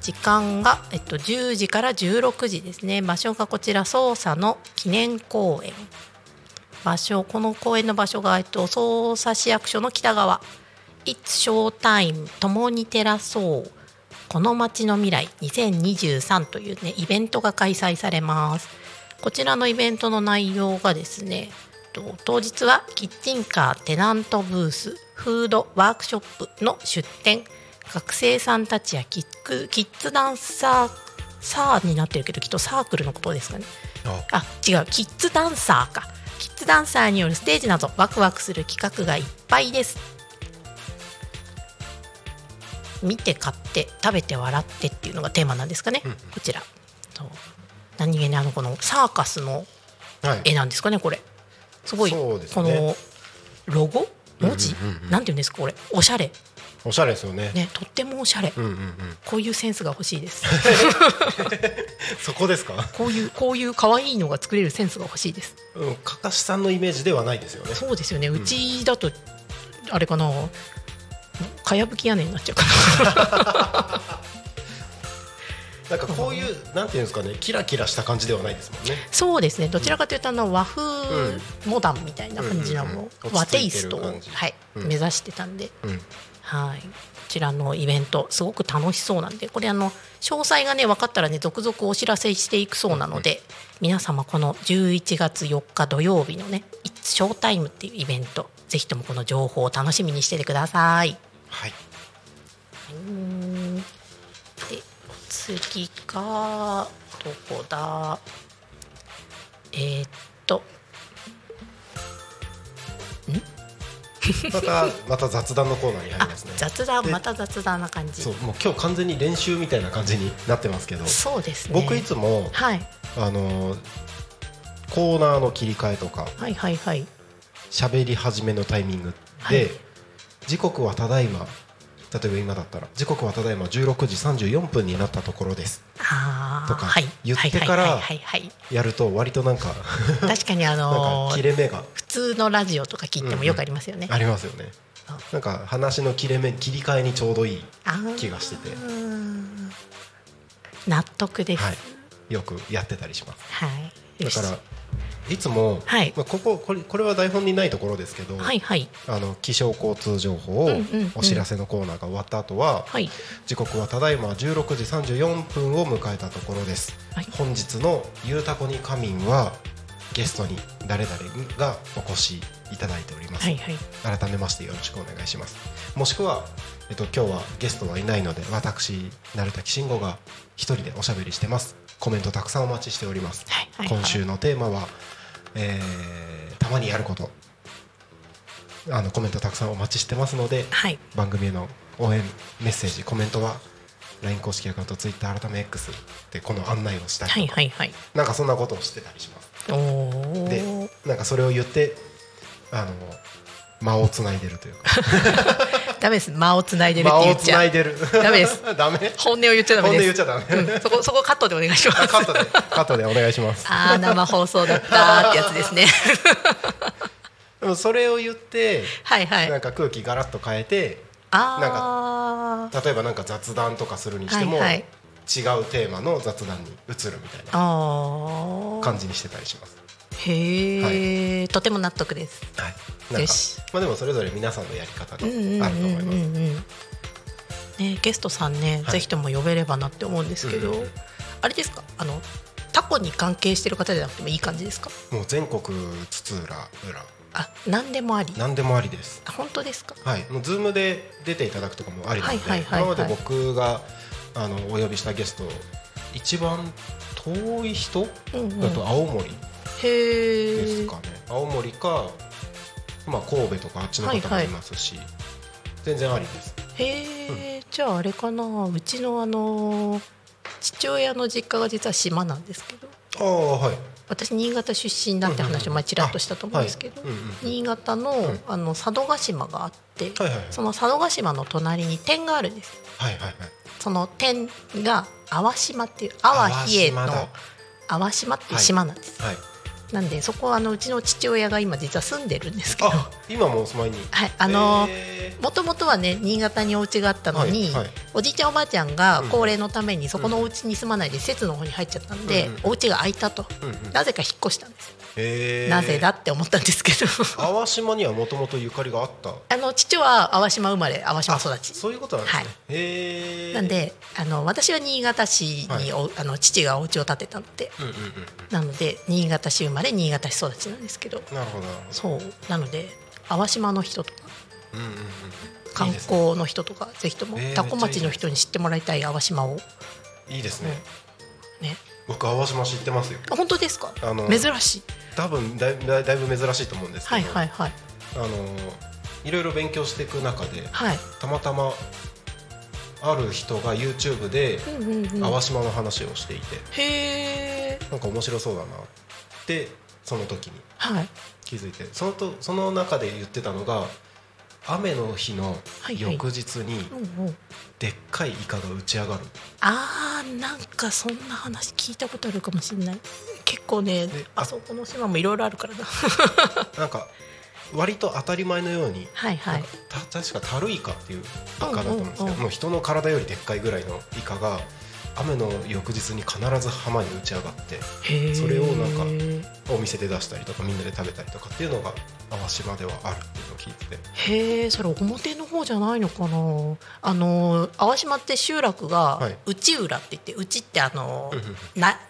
時間が、えっと、10時から16時ですね。場所がこちら捜査の記念公園。場所この公園の場所が、えっと、捜査市役所の北側。It's Showtime 共に照らそう。この街の未来2023というねイベントが開催されます。こちらのイベントの内容がですね当日はキッチンカーテナントブースフードワークショップの出店。学生さんたちやキックキッズダンサーサーになってるけどきっとサークルのことですかね。あ。違うキッズダンサーか。キッズダンサーによるステージなどワクワクする企画がいっぱいです。見て買って食べて笑ってっていうのがテーマなんですかね、うん。こちら。何気にあのこのサーカスのはい。絵なんですかねこれ。すごいそうですこねのロゴ？文字、うんうんうん。なんていうんですかこれ。おしゃれおしゃれですよね。ねとってもおしゃれ、うんうんうん。こういうセンスが欲しいです。そこですか？こういうこういう可愛いのが作れるセンスが欲しいです。うんかかしさんのイメージではないですよね。そうですよね。うちだとあれかな？かやぶき屋根になっちゃうかな。なんかこういうなんていうんですかね。キラキラした感じではないですもんね。そうですね。どちらかというとあの和風モダンみたいな感じのうんうんうん。和テイストを、はいうん。目指してたんで、うんはい、こちらのイベントすごく楽しそうなんでこれあの詳細がね分かったらね続々お知らせしていくそうなので、皆様この11月4日土曜日のね「It's Showtime」っていうイベントぜひともこの情報を楽しみにしててください。はい。うんで次がどこだ？えーっとまたまた雑談のコーナーに入りあますね。雑談でまた雑談な感じ。そうもう今日完全に練習みたいな感じになってますけど、そうですね。僕いつもはい。あのコーナーの切り替えとかはいはいはい。喋り始めのタイミングで、はい。時刻はただいま例えば今だったら時刻はただいま16時34分になったところです。とかはい。言ってからやると割となんか確かにあのー切れ目が。普通のラジオとか聞いてもよくありますよね、ありますよね。なんか話の切れ目切り替えにちょうどいい気がしてて。納得です。はい。よくやってたりします。はい、だからいつも、はい。まあ、こここれこれは台本にないところですけど、はいはい。あの気象交通情報をうんうんうん。お知らせのコーナーが終わった後は、はい。時刻はただいま16時34分を迎えたところです、はい。本日の「ゆうたこに仮眠」はゲストに誰々がお越しいただいております、はいはい。改めましてよろしくお願いします。もしくは、えっと、今日はゲストはいないので私成滝慎吾が一人でおしゃべりしてます。コメントたくさんお待ちしております、はいはいはい。今週のテーマは、えーたまにやること。あのコメントたくさんお待ちしてますのではい。番組への応援メッセージコメントは LINE 公式アカウント Twitter 改め X でこの案内をしたりとか、はいはいはい。なんかそんなことをしてたりします。でなんかそれを言ってあの間をつないでるというか。ダメです。間をつないでるって言っちゃつないうでる。ダメです。ダメ。本音を言っちゃダメ本音です言っちゃダメ、うん。そこそこカットでお願いします。カットでカットでお願いします。ああ生放送だったーってやつですね。でもそれを言ってはいはい。なんか空気ガラッと変えてああ例えばなんか雑談とかするにしても、はいはい。違うテーマの雑談に移るみたいな感じにしてたりしますへえ、とても納得です。はい。なんかよし。まあでもそれぞれ皆さんのやり方があると思います、うんうんねゲストさんね、はい。ぜひとも呼べればなって思うんですけど、うんうんうん。あれですか？あのタコに関係してる方じゃなくてもいい感じですか？もう全国津々浦々。あ何でもあり。何でもありです。あ本当ですか？はい、もうズームで出ていただくとかもありなので、はいはいはいはい。今まで僕があのお呼びしたゲスト一番遠い人うんうん。だと青森ですかね、青森か、まあ、神戸とかあっちの方もいますし、全然ありです。へえ、じゃああれかな。うちのあの父親の実家が実は島なんですけど。ああはい。私新潟出身だって話を前ちらっとしたと思うんですけど、新潟の,、ん。あの佐渡島があって、はいはいはい。その佐渡島の隣に点があるんです。はいはいはい。その点が淡島っていう淡比叡の淡島っていう島なんです、はいなんでそこはあのうちの父親が今実は住んでるんですけど。あ今もお住まいに？はいあのへもともとはね新潟にお家があったのに、はいはい。おじいちゃんおばあちゃんが高齢のためにそこのお家に住まないで施設の方に入っちゃったんで、うんうんお家が空いたと、ーうんうん。なぜか引っ越したんです、なぜだって思ったんですけど。淡島にはもともとゆかりがあった？あの父は淡島生まれ淡島育ち。そういうことなんですね、はい。なんであの私は新潟市にお、あの父がお家を建てたので。うんうんうん。なので新潟市生まれ新潟市育ちなんですけど。うんなるほど。そう。なので淡島の人とかうんうんうん観光の人とかぜひともえー多古町の人に知ってもらいたい淡島を。いいですね、ね。僕淡島知ってますよ。あ本当ですか？あの珍しい。多分だいだいぶ珍しいと思うんですけど、はいはいはい。あのいろいろ勉強していく中ではい。たまたまある人が YouTube でうんうんうん。淡島の話をしていて、へえなんか面白そうだなってその時に。はい。気づいて。そのとその中で言ってたのが雨の日のはいはい。翌日にでっかいイカが打ち上がる、あーなんかそんな話聞いたことあるかもしれない。結構ねであそこの島もいろいろあるからな。なんか割と当たり前のようにはいはい。た確かタルイカっていうイカだと思うんですけど、うんうんうん。もう人の体よりでっかいぐらいのイカが雨の翌日に必ず浜に打ち上がってそれをなんかお店で出したりとかみんなで食べたりとかっていうのが淡島ではあるっていうのを聞いてて。へえそれ表の方じゃないのかな。あの淡島って集落がはい。内浦って言って内ってあの、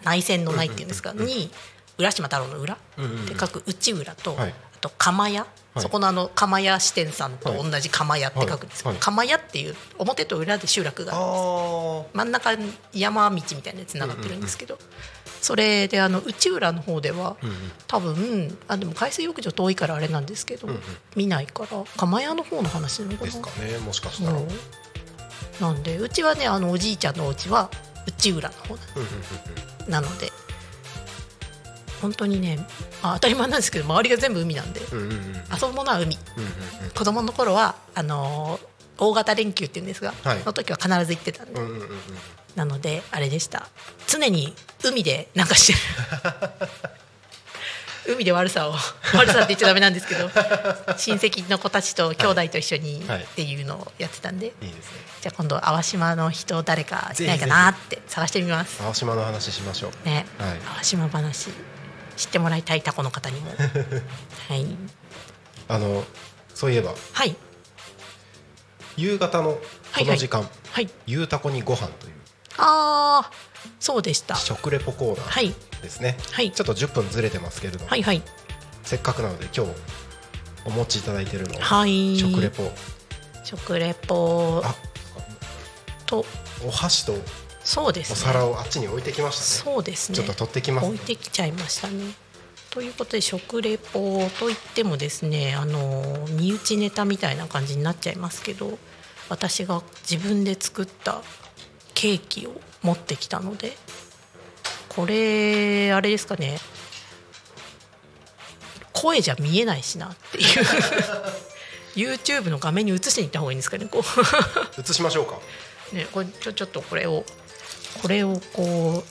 内戦の内っていうんですか、に浦島太郎の裏って書く内浦と、はい。あと釜屋、はいそこのあの釜屋支店さんと同じ釜屋って書くんですけど、釜屋っていう表と裏で集落があるんですあ真ん中に山道みたいなやつつながってるんですけど、それであの内浦の方では、多分あでも海水浴場遠いからあれなんですけど、見ないから釜屋の方の話なのかな。ですかねもしかしたら、なんでうちはねあのおじいちゃんのお家は内浦の方なので本当にね、まあ、当たり前なんですけど周りが全部海なんで。うんうんうん。うんうん遊ぶものは海。うんうん子供の頃はあのー大型連休っていうんですが、はい。の時は必ず行ってたんで、うんうんうんうん。なのであれでした。常に海でなんかしてる。海で悪さを 悪さって言っちゃダメなんですけど親戚の子たちと兄弟と一緒にはい。っていうのをやってたんで、いいですね。じゃあ今度淡島の人誰かいないかなって探してみます。青島の話しましょう。ね、はい。淡島話知ってもらいたいタコの方にも。はい、あのそういえば。はい。夕方のこの時間、はい。ゆうたこにご飯という。ああそうでした。食レポコーナーはい。ですね、はい。ちょっと10分ずれてますけれども、はいはい。せっかくなので今日お持ちいただいているのははい。食レポ。食レポ。あと。お箸とおそうですね。皿をあっちに置いてきましたね。そうですね。ちょっと取ってきます。置いてきちゃいましたね。ということで食レポといってもですねあの身内ネタみたいな感じになっちゃいますけど私が自分で作ったケーキを持ってきたのでこれあれですかね。声じゃ見えないしなっていう。YouTube の画面に映していった方がいいんですかねこう。移しましょうか。ね、これちょちょっとこれをこれをこ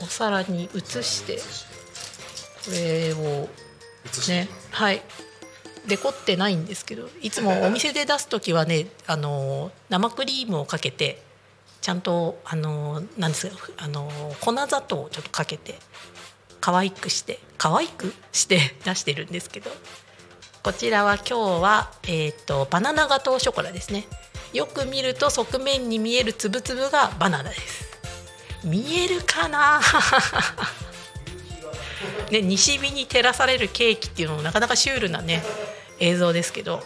うお皿に移してこれをねはい。デコってないんですけどいつもお店で出す時はねあの生クリームをかけてちゃんとあのなんですかあの粉砂糖をちょっとかけて可愛くして可愛くして 出してるんですけどこちらは今日は、えー、とバナナガトーショコラですねよく見ると側面に見えるつぶつぶがバナナです。見えるかな？ね、西日に照らされるケーキっていうのもなかなかシュールなね映像ですけど、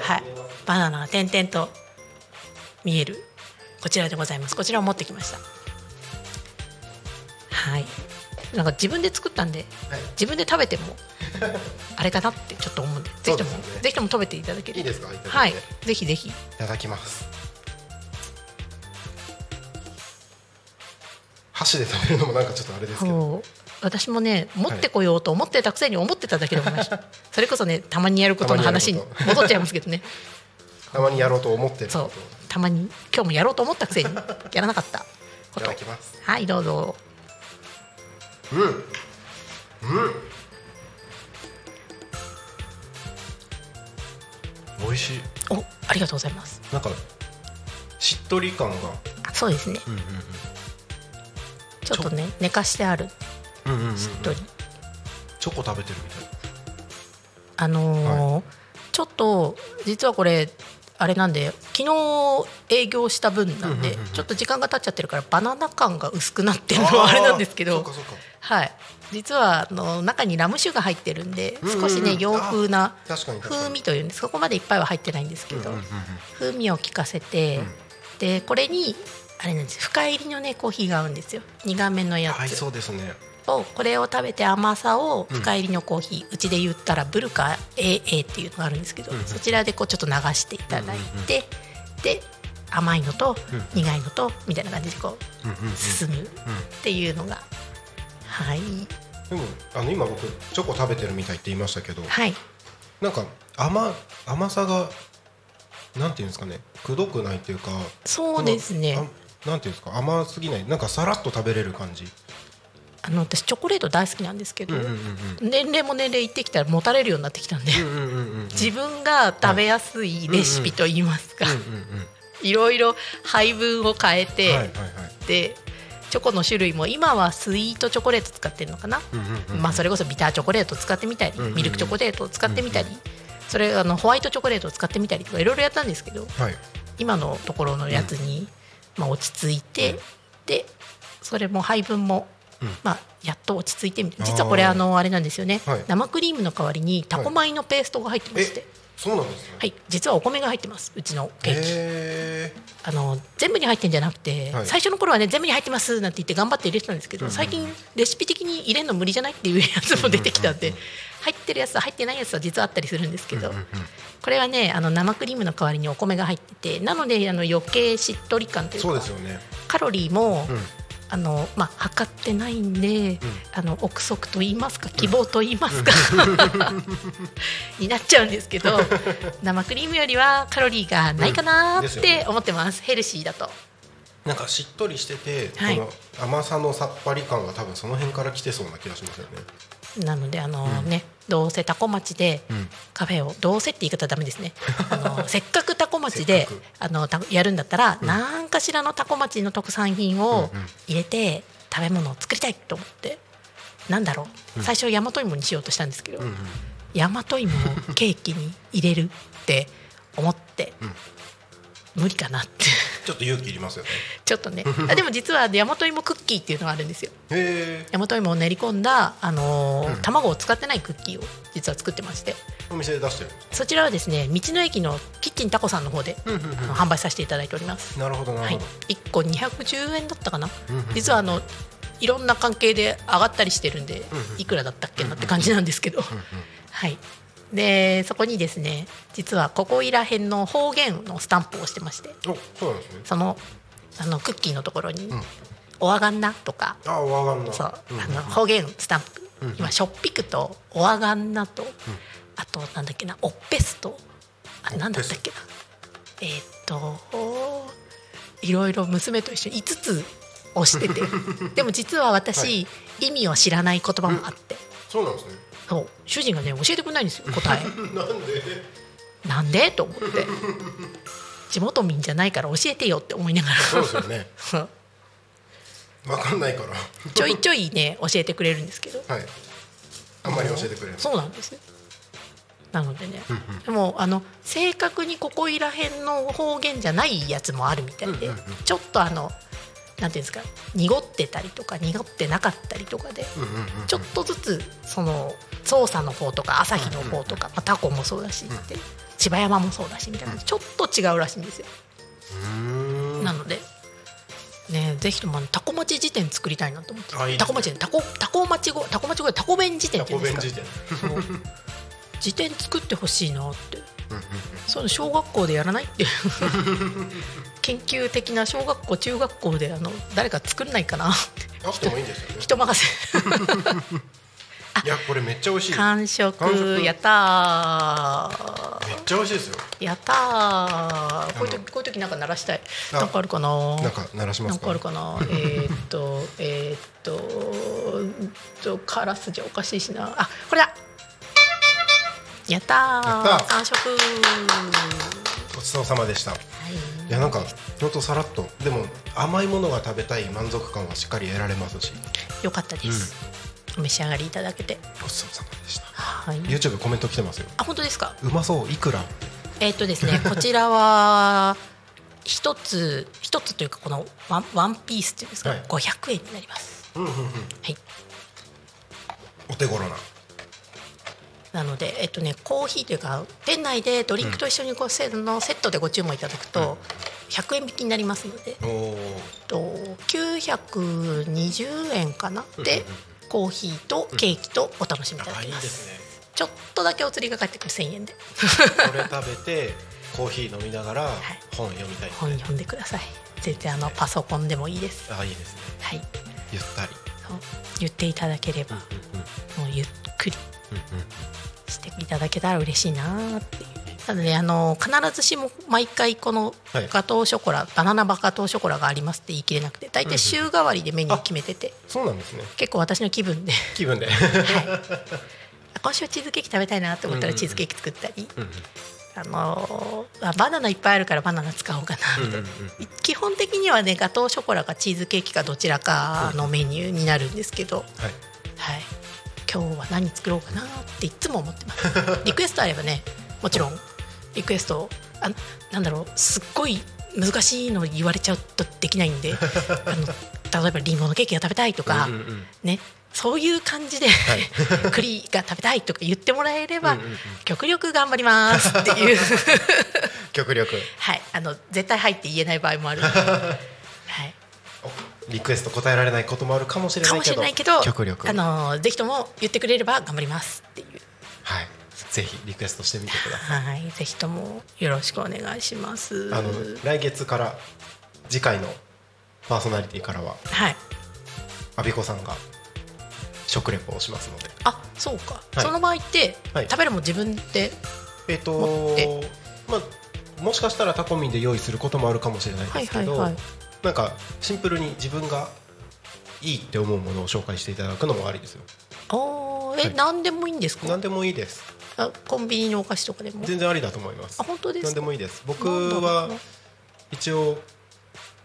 はい、バナナが点々と見える。こちらでございます。こちらを持ってきました。はい。なんか自分で作ったんで、はい。自分で食べても あれかなってちょっと思うんでぜひとも、ねぜひとも食べていただけるいいですか？はい。ぜひぜひ。いただきます。箸で食べるのもなんかちょっとあれですけど。私もね持ってこようと思ってたくせに思ってただけでもない。それこそねたまにやることの話に戻っちゃいますけどね。たまにやろうと思ってるそう。たまに今日もやろうと思ったくせにやらなかったこいたとだきます。はいどうぞうん。うん。美味しい。おありがとうございます。なんかしっとり感が。あそうですね。うんうんちょっとね寝かしてある。うんうんうんうん。しっとり、チョコ食べてるみたい。あのーちょっと実はこれあれなんで昨日営業した分なんで、ちょっと時間が経っちゃってるからバナナ感が薄くなってるのはあれなんですけどはい。実はあの中にラム酒が入ってるんで少しね洋風な風味というんです。そこまでいっぱいは入ってないんですけど、風味を効かせて、うん。でこれにあれなんです。深入りのねコーヒーが合うんですよ。苦めのやつ。そうですねをこれを食べて甘さを深入りのコーヒー、うちで言ったらブルカ AA っていうのがあるんですけど、うんうん。そちらでこうちょっと流していただいうんうんて、で甘いのとうん。苦いのとみたいな感じでこうんうんうんう進むっていうのが、はい。でもあの今僕チョコ食べてるみたいって言いましたけどはい。なんか甘甘さがなんていうんですかねくどくないっていうかそうですね。あなんていうんですか甘すぎない。なんかさらっと食べれる感じあの私チョコレート大好きなんですけど、年齢も年齢いってきたらもたれるようになってきたんで、自分が食べやすいレシピといいますか、いろいろ配分を変えうんて、でチョコの種類も今はスイートチョコレート使ってるのかな、まあ、それこそビターチョコレート使ってみたり、ミルクチョコレートを使ってみたり、それあのホワイトチョコレートを使ってみたりとかいろいろやったんですけどはい今のところのやつに、まあ、落ち着いて、うん。でそれも配分も、うんまあ、やっと落ち着いて実はこれあのあれなんですよね、はい。生クリームの代わりにタコ米のペーストが入ってまして、えそうなんですね。はい、実はお米が入ってます。うちのケーキ。へあの全部に入ってんじゃなくて、はい。最初の頃はね全部に入ってますなんて言って頑張って入れてたんですけど、最近レシピ的に入れるの無理じゃないっていうやつも出てきたんで、入ってるやつと入ってないやつは実はあったりするんですけど、これはねあの生クリームの代わりにお米が入っててなのであの余計しっとり感というかそうですよね。カロリーも、うんあのまあ、測ってないんで、あの憶測と言いますか希望と言いますか、になっちゃうんですけど生クリームよりはカロリーがないかなって思ってます、ヘルシーだと。なんかしっとりしてて、はい。この甘さのさっぱり感が多分その辺から来てそうな気がしますよね。なのであの、ねどうせタコ町でん。カフェをどうせって言い方はダメですね。あのせっかくタコ町であのたやるんだったら、何かしらのタコ町の特産品をうんうん。入れて食べ物を作りたいと思ってなんだろう、最初大和芋にしようとしたんですけど、うんうん。大和芋をケーキに入れるって思って、無理かなってちょっと勇気いりますよね。ちょっとね。あでも実は大和芋クッキーっていうのがあるんですよ。大和芋を練り込んだ、あのーうん。卵を使ってないクッキーを実は作ってまして。お店で出してるそちらはですね道の駅のキッチンタコさんの方で、うんうんうん。あの販売させていただいております、なるほどなはい。るほど、、1個210円だったかな、うんうん実はあのいろんな関係で上がったりしてるんで、うんうんいくらだったっけなって感じなんですけど、はいでそこにですね実はここいら辺の方言のスタンプをしてまして。おそうなんですね。そのあのクッキーのところにん「おわがんな」とかあわかんな。いそう、ん。あの方言スタンプ、うん。今しょっぴくとおわがんなと、あとなんだっけなおっぺすとあなんだったっけな。えーっといろいろ娘と一緒に5つ押してて。でも実は私、意味を知らない言葉もあって、そうなんですねそう主人がね教えてくれないんですよ 答え。なんで？なんで？と思って。地元民じゃないから教えてよって思いながら。そうですよね。そ うわかんないから。ちょいちょいね教えてくれるんですけど。はい。あんまり教えてくれない。そうなんですよなのでね、でもあの正確にここいら辺の方言じゃないやつもあるみたいで、うんうんうん。ちょっとあのなんていうんですか濁ってたりとか濁ってなかったりとかで、ちょっとずつその捜査の方とか朝日の方とか、まあ、タコもそうだしって、千葉山もそうだしみたいなちょっと違うらしいんですよ。なのでねぜひともタコ町辞典作りたいなと思って。タコ町でタコタコ町語タコ町語でタコ弁辞典っていうんですか。辞典作ってほしいなってそういうの小学校でやらないって。研究的な小学校中学校であの誰か作んないかなあってもいいんですよね。人任せ。いやこれめっちゃ美味しい。めっ完食。やったー。ちゃ美味しいですよ。やったー。こういう時こういう時なんか鳴らしたい。あなんかあるかな？なんか鳴らしまなんすかかあるかな？えーっとえーっとカラスじゃおかしいしな。あこれだやったー。やった。完食。ごちそうさまでした。いはい。やなんかほんとさらっと。でも甘いものが食べたい満足感はしっかり得られますし。よかったです、お召し上がりいただけて。ごちそうさまでした。はい。YouTube コメント来てますよ。あ本当ですか？うまそういくら？えーっとですね こちらは一つ一つというかこのワンワンピースっていうんですか、はい。500円になります。うんうんうん。はい。お手頃ななので、えっとね、コーヒーというか店内でドリンクと一緒にこうセのセットでご注文いただくと100円引きになりますので、おおと920円かな？でコーヒーとケーキとお楽しみいただあいけます,、いですね。ちょっとだけお釣りが返ってくる。1000円で。これ食べてコーヒー飲みながら本読みたい。本読んでください。全然あのパソコンでもいいです。あいいですね。はい。ゆったり。そう。言っていただければ、うんもうゆっくり。うんうんいただけたら嬉しいなーっていう。なのであの必ずしも毎回このはいガトーショコラ、バナナバガトーショコラがありますって言い切れなくて大体週替わりでメニュー決めてて、そうなんですね結構私の気分で。気分で。今週はチーズケーキ食べたいなって思ったらチーズケーキ作ったり、うんうんあのあバナナいっぱいあるからバナナ使おうかなみたいな、基本的にはねガトーショコラかチーズケーキかどちらかのメニューになるんですけど、はい。はい、今日は何作ろうかなっていつも思ってます。リクエストあればねもちろんリクエストあなんだろうすっごい難しいの言われちゃうとできないんで あの例えばリンゴのケーキが食べたいとか、うんうんうんねそういう感じで、栗が食べたいとか言ってもらえれば、うん極力頑張りますっていう。極力。はい。あの絶対入って言えない場合もある、はい、リクエスト答えられないこともあるかもしれないけどいけど極力。あのぜひとも言ってくれれば頑張りますっていう。はい。ぜひリクエストしてみてください。はい。ぜひともよろしくお願いします。あの来月から次回のパーソナリティからははい。阿比子さんが食レポをしますので。あそうか、はい。その場合って、はい。食べるもん自分でえっ、持とまあもしかしたらタコミンで用意することもあるかもしれないですけど、はいはいはいなんかシンプルに自分がいいって思うものを紹介していただくのもありですよ。おーえ、はい。何でもいいんですか？何でもいいです。あコンビニのお菓子とかでも？全然ありだと思います。あ本当ですか？何でもいいです。僕はな。一応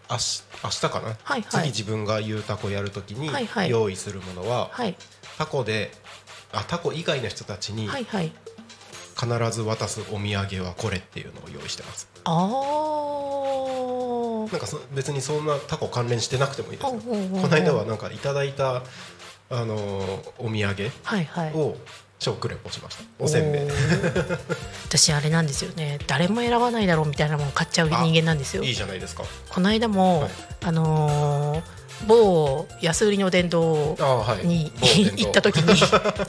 明日明日かな、はいはい。次自分がゆうタコやるときに用意するものは、はい。タコであタコ以外の人たちに必ず渡すお土産はこれっていうのを用意してますあー。なんかそ別にそんなタコ関連してなくてもいいですこの間はなんかいただいたあのーお土産を食レポしました。おせんべい。私あれなんですよね。誰も選ばないだろうみたいなもの買っちゃう人間なんですよ。いいじゃないですか。この間も、はい。あのー某安売りの殿堂あはい。に行った時に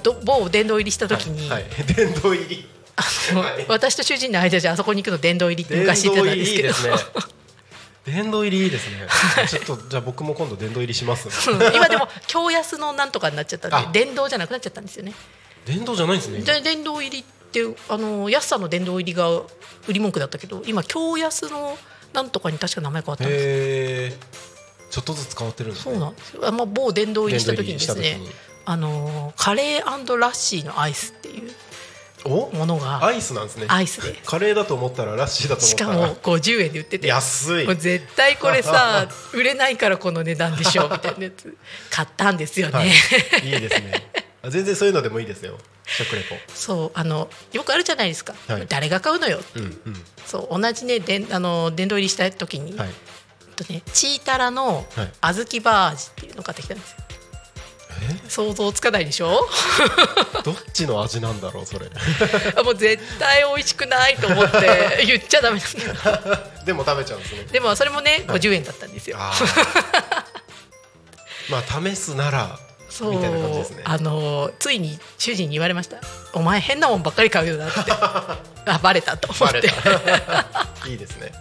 ど某殿堂入りした時に、はい、はい、殿堂入りあのはい。私と主人の間じゃあそこに行くの殿堂入りって昔言ってたんですけど。殿堂入りいいですね。殿堂入りいいですね。ちょっとじゃあ僕も今度殿堂入りします。うん。今でも京安のなんとかになっちゃったんあ。で殿堂じゃなくなっちゃったんですよね。殿堂じゃないんですね殿堂入りってあの安さの殿堂入りが売り文句だったけど今京安のなんとかに確か名前変わったんですちょっとずつ変わってるんですね。そうなんですよ。あ、まあ、某殿堂入りした時にですねあのカレーラッシーのアイスっていうものが。アイスなんですね。アイス。でカレーだと思ったらラッシーだと思ったら。しかも50円で売ってて。安い。もう絶対これさ 売れないからこの値段でしょみたいなやつ。買ったんですよね、はい、いいですね。あ全然そういうのでもいいですよ。食レポ。そうあのよくあるじゃないですか、はい。誰が買うのよ。うんうん。そう同じねでんあの殿堂入りした時に、はい。とね、チータラのはい。小豆バージっていうのを買ってきたんですよ想像つかないでしょ？えどっちの味なんだろうそれ。あもう絶対美味しくないと思って 言っちゃダメですけどでも食べちゃうんですね。でもそれもね50円だったんですよ、まあ試すならそうみたいな感じですね。あのついに主人に言われました「お前変なもんばっかり買うよな」って。あバレたと思って。た。いいですね。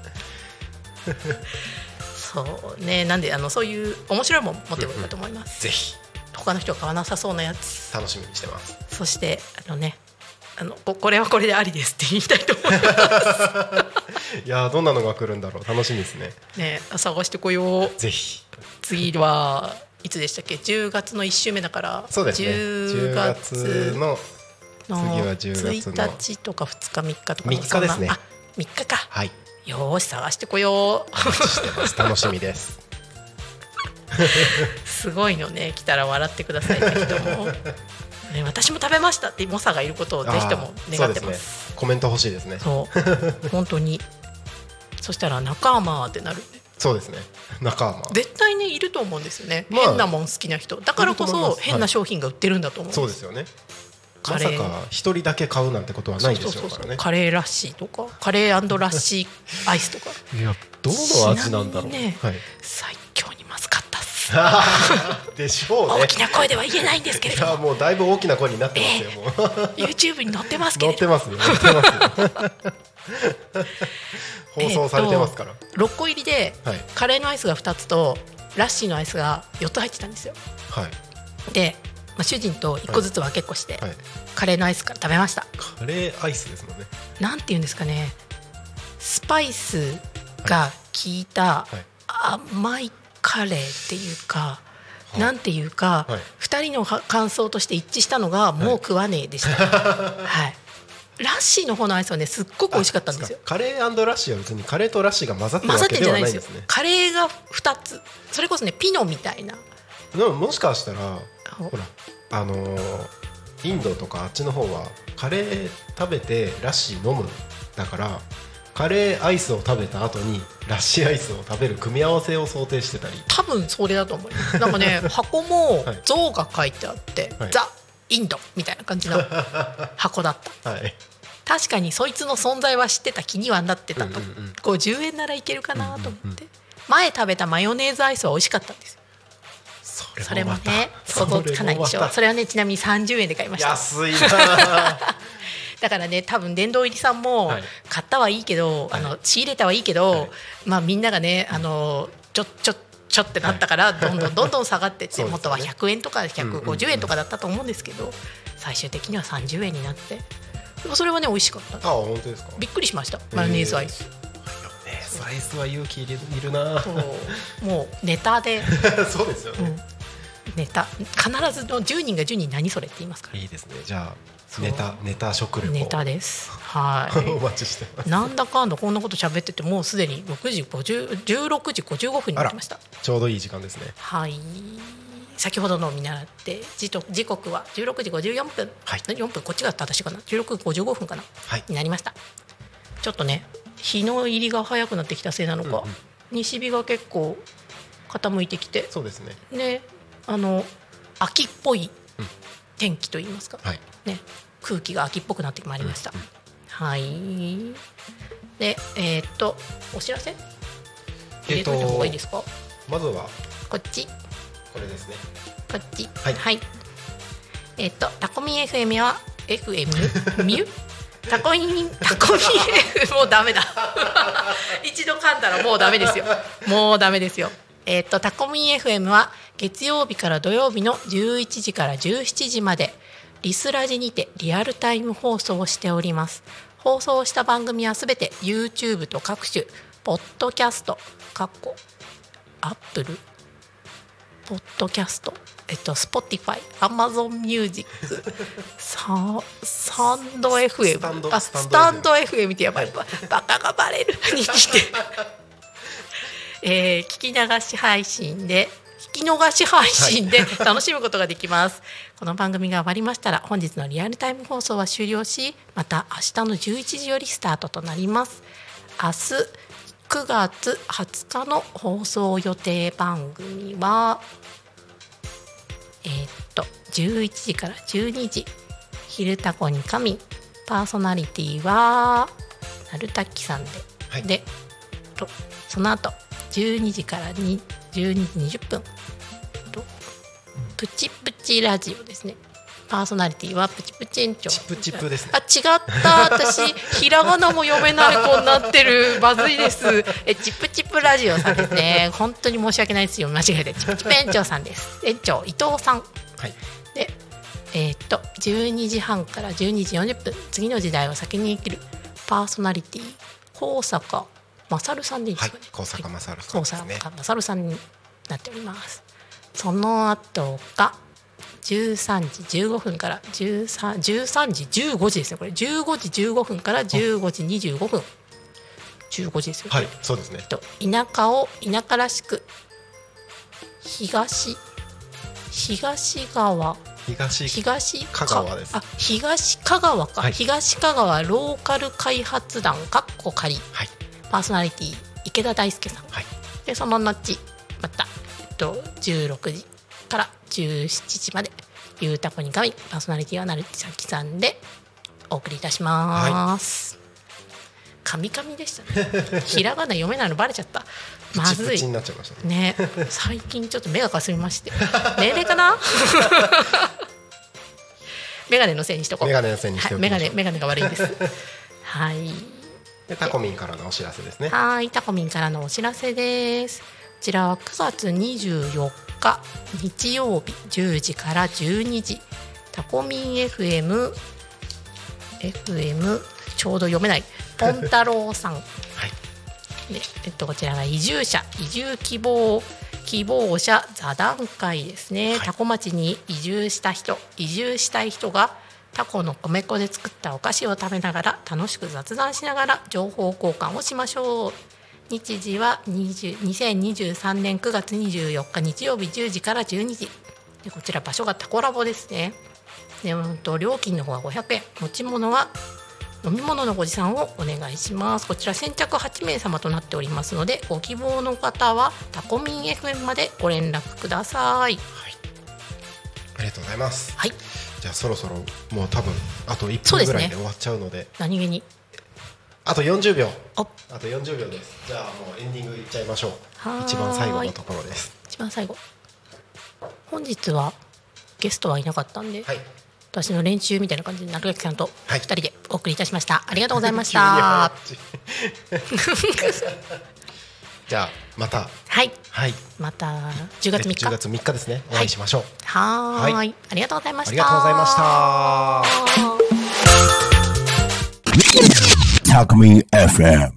そうね。なんであのそういう面白いもん持ってこようかと思います、ぜひ他の人は買わなさそうなやつ。楽しみにしてます。そしてあのねあのここれはこれでありですって言いたいと思います。いやーどんなのが来るんだろう。楽しみですね。ね探してこよう。ぜひ。次はいつでしたっけ？10月の1週目だから。そうですね。10 10月月のの次は10月の1日とか2日3日とか。3日ですね。そんな。あ3日か。はい。よーし探してこよう。楽しみですすごいのね来たら笑ってくださいぜひとも、ね、私も食べましたって猛者がいることをぜひとも願ってます。すね。コメント欲しいですね。そう。本当に。そしたら仲間ってなる。そうですね。仲間。絶対ねいると思うんですよね、まあ変なもん好きな人。だからこそ変な商品が売ってるんだと思う、そうですよね。まさか一人だけ買うなんてことはないでしょうからね。カレーラッシーとかカレーラッシーアイスとか。いやどの味なんだろう。ね。はい。最 でしょうね。大きな声では言えないんですけれども。もうだいぶ大きな声になってますよもう。YouTube に載ってますけども。ってますよ。乗ってますよ。放送されてますから、6個入りではい。カレーのアイスが2つとラッシーのアイスが4つ入ってたんですよ。はい。で、まあ、主人と1個ずつ分けっこして、はい。カレーのアイスから食べました。カレーアイスですもんね。なんていうんですかね。スパイスが効いたはい。甘いカレーっていうか、い。なんていうか、はい。2人のは感想として一致したのがもう食わねえでした、はい、ラッシーの方のアイスはねすっごく美味しかったんですよ。あカレーラッシーは別にカレーとラッシーが混ざってるわけでじゃないんですよはないんですねカレーが2つ。それこそねピノみたいな。でももしかしたらお。ほらあのーインドとかあっちの方はカレー食べてラッシー飲むだからカレーアイスを食べた後にラッシーアイスを食べる組み合わせを想定してたり。多分それだと思いますなんかね 箱もはい像が書いてあって、はい。ザ・インドみたいな感じの箱だった。はい。確かにそいつの存在は知ってた気にはなってたと、うんうんうん。50円ならいけるかなと思って、前食べたマヨネーズアイスは美味しかったんですよ。そそれもね想像つかないでしょ。それはねちなみに30円で買いました。安いなだからね多分殿堂入りさんもはい。買ったはいいけど、あの仕入れたはいいけど、はい。まあみんながねあのちょちょちょってなったからどんどんどんどん下がってって、元は100円とかうんうん150円とかだったと思うんですけど、最終的には30円になって。それはね美味しかった。あ本当ですか？びっくりしました。マヨネーズアイス、ねスライスは勇気いるいるなもうネタで、そうですよね、うん、ネタ。必ずの10人が10人何それって言いますから。いいですね。じゃあネタネタ食レポネタです。はおい待ちしてます。なんだかんだこんなこと喋っててもうすでに6時50 16時55分になりました。ちょうどいい時間ですね。はい。先ほどのを見習って時と時刻は16時54分、はい。4分こっちが正しいかな？16時55分かな、はい。になりました。ちょっとね日の入りが早くなってきたせいなのか、うんうん。西日が結構傾いてきて。そうですね。ねあの秋っぽいうん天気といいますか、はいね、空気が秋っぽくなってまいりました。はい。で、えーっと、お知らせ？入れといた方がいいですか？まずはこっち、これですねこっち。はいえーっと、タコミン FM は FM ミュ。タコミン、タコミン F もうダメだ。一度噛んだらもうダメですよ。もうダメですよ。えーっと、タコミン FM は月曜日から土曜日の11時から17時まで。リスラジにてリアルタイム放送をしております。放送した番組はすべて YouTube と各種ポッドキャスト、かっこアップル、ポッドキャスト、えっと Spotify、Amazon Music、ササンド FM、スタンドあスタンド FM ってやばいババカがバレるにして、えー聞き流し配信で聞き逃し配信で 楽しむことができます。この番組が終わりましたら本日のリアルタイム放送は終了しまた明日の11時よりスタートとなります。明日9月20日の放送予定番組はえーっと11時から12時「昼タコに神」パーソナリティはなるたきさんで、はい。でとその後12時からに12時20分。とプチプチラジオですね。パーソナリティはプチプチ園長。チプチプですね。あ違った。私ひらがなも読めない子になってる。まずいです。えチプチプラジオさんですね。本当に申し訳ないですよ。間違えて。チプチプ園長さんです。園長伊藤さん。はい。でえーっと12時半から12時40分。次の時代を先に生きるパーソナリティ高坂勝さんでいいですかね、はい高坂勝さん高ですね。坂勝さんになっております。その後が13時15分から13 13時15時ですね。これ15時15分から15時25分。15時ですよ、はいそうですね。と田舎を田舎らしく東東川東東香川です。あ東香川か、はい。東香川ローカル開発団かっこ仮。はいパーソナリティ池田大輔さん、はいでその後また、えっと、16時から17時まで「ゆうたこに神」パーソナリティはなるちゃきさんでお送りいたします。神々でしたね。ひらがな読めないのバレちゃった。まずいプチプチに。なっちゃいましたねね、最近ちょっと目がかすみまして。年齢かな？メガネのせいにしとこう。メガネのせいにしてはい、メガネ、メガネが悪いです。はい。でタコミンからのお知らせですねはい、タコミンからのお知らせです。こちらは9月24日日曜日10時から12時、タコミン FM FM ちょうど読めないポン太郎さん。はいで、えっとこちらが移住者移住希望希望者座談会ですね、はいタコ町に移住した人移住したい人がタコの米粉で作ったお菓子を食べながら楽しく雑談しながら情報交換をしましょう。日時は20 2023年9月24日日曜日10時から12時。でこちら場所がタコラボですね。でうんと料金の方は500円。持ち物は飲み物のご持参をお願いします。こちら先着8名様となっておりますのでご希望の方はタコミン FM までご連絡ください。ありがとうございます。はいじゃあそろそろもう多分あと1そうですね。分ぐらいで終わっちゃうので。何気に。あと40秒。ああと40秒です。じゃあもうエンディングいっちゃいましょう。一番最後のところです。一番最後。本日はゲストはいなかったんで、はい。私の練習みたいな感じで中垣さんとはい。2人でお送りいたしました、ありがとうございました。口。じゃあまた。はい。はい。また10月3日。10月3日ですね。お会いしましょう、はーい。はい。ありがとうございました。ありがとうございました。Talk Me FM.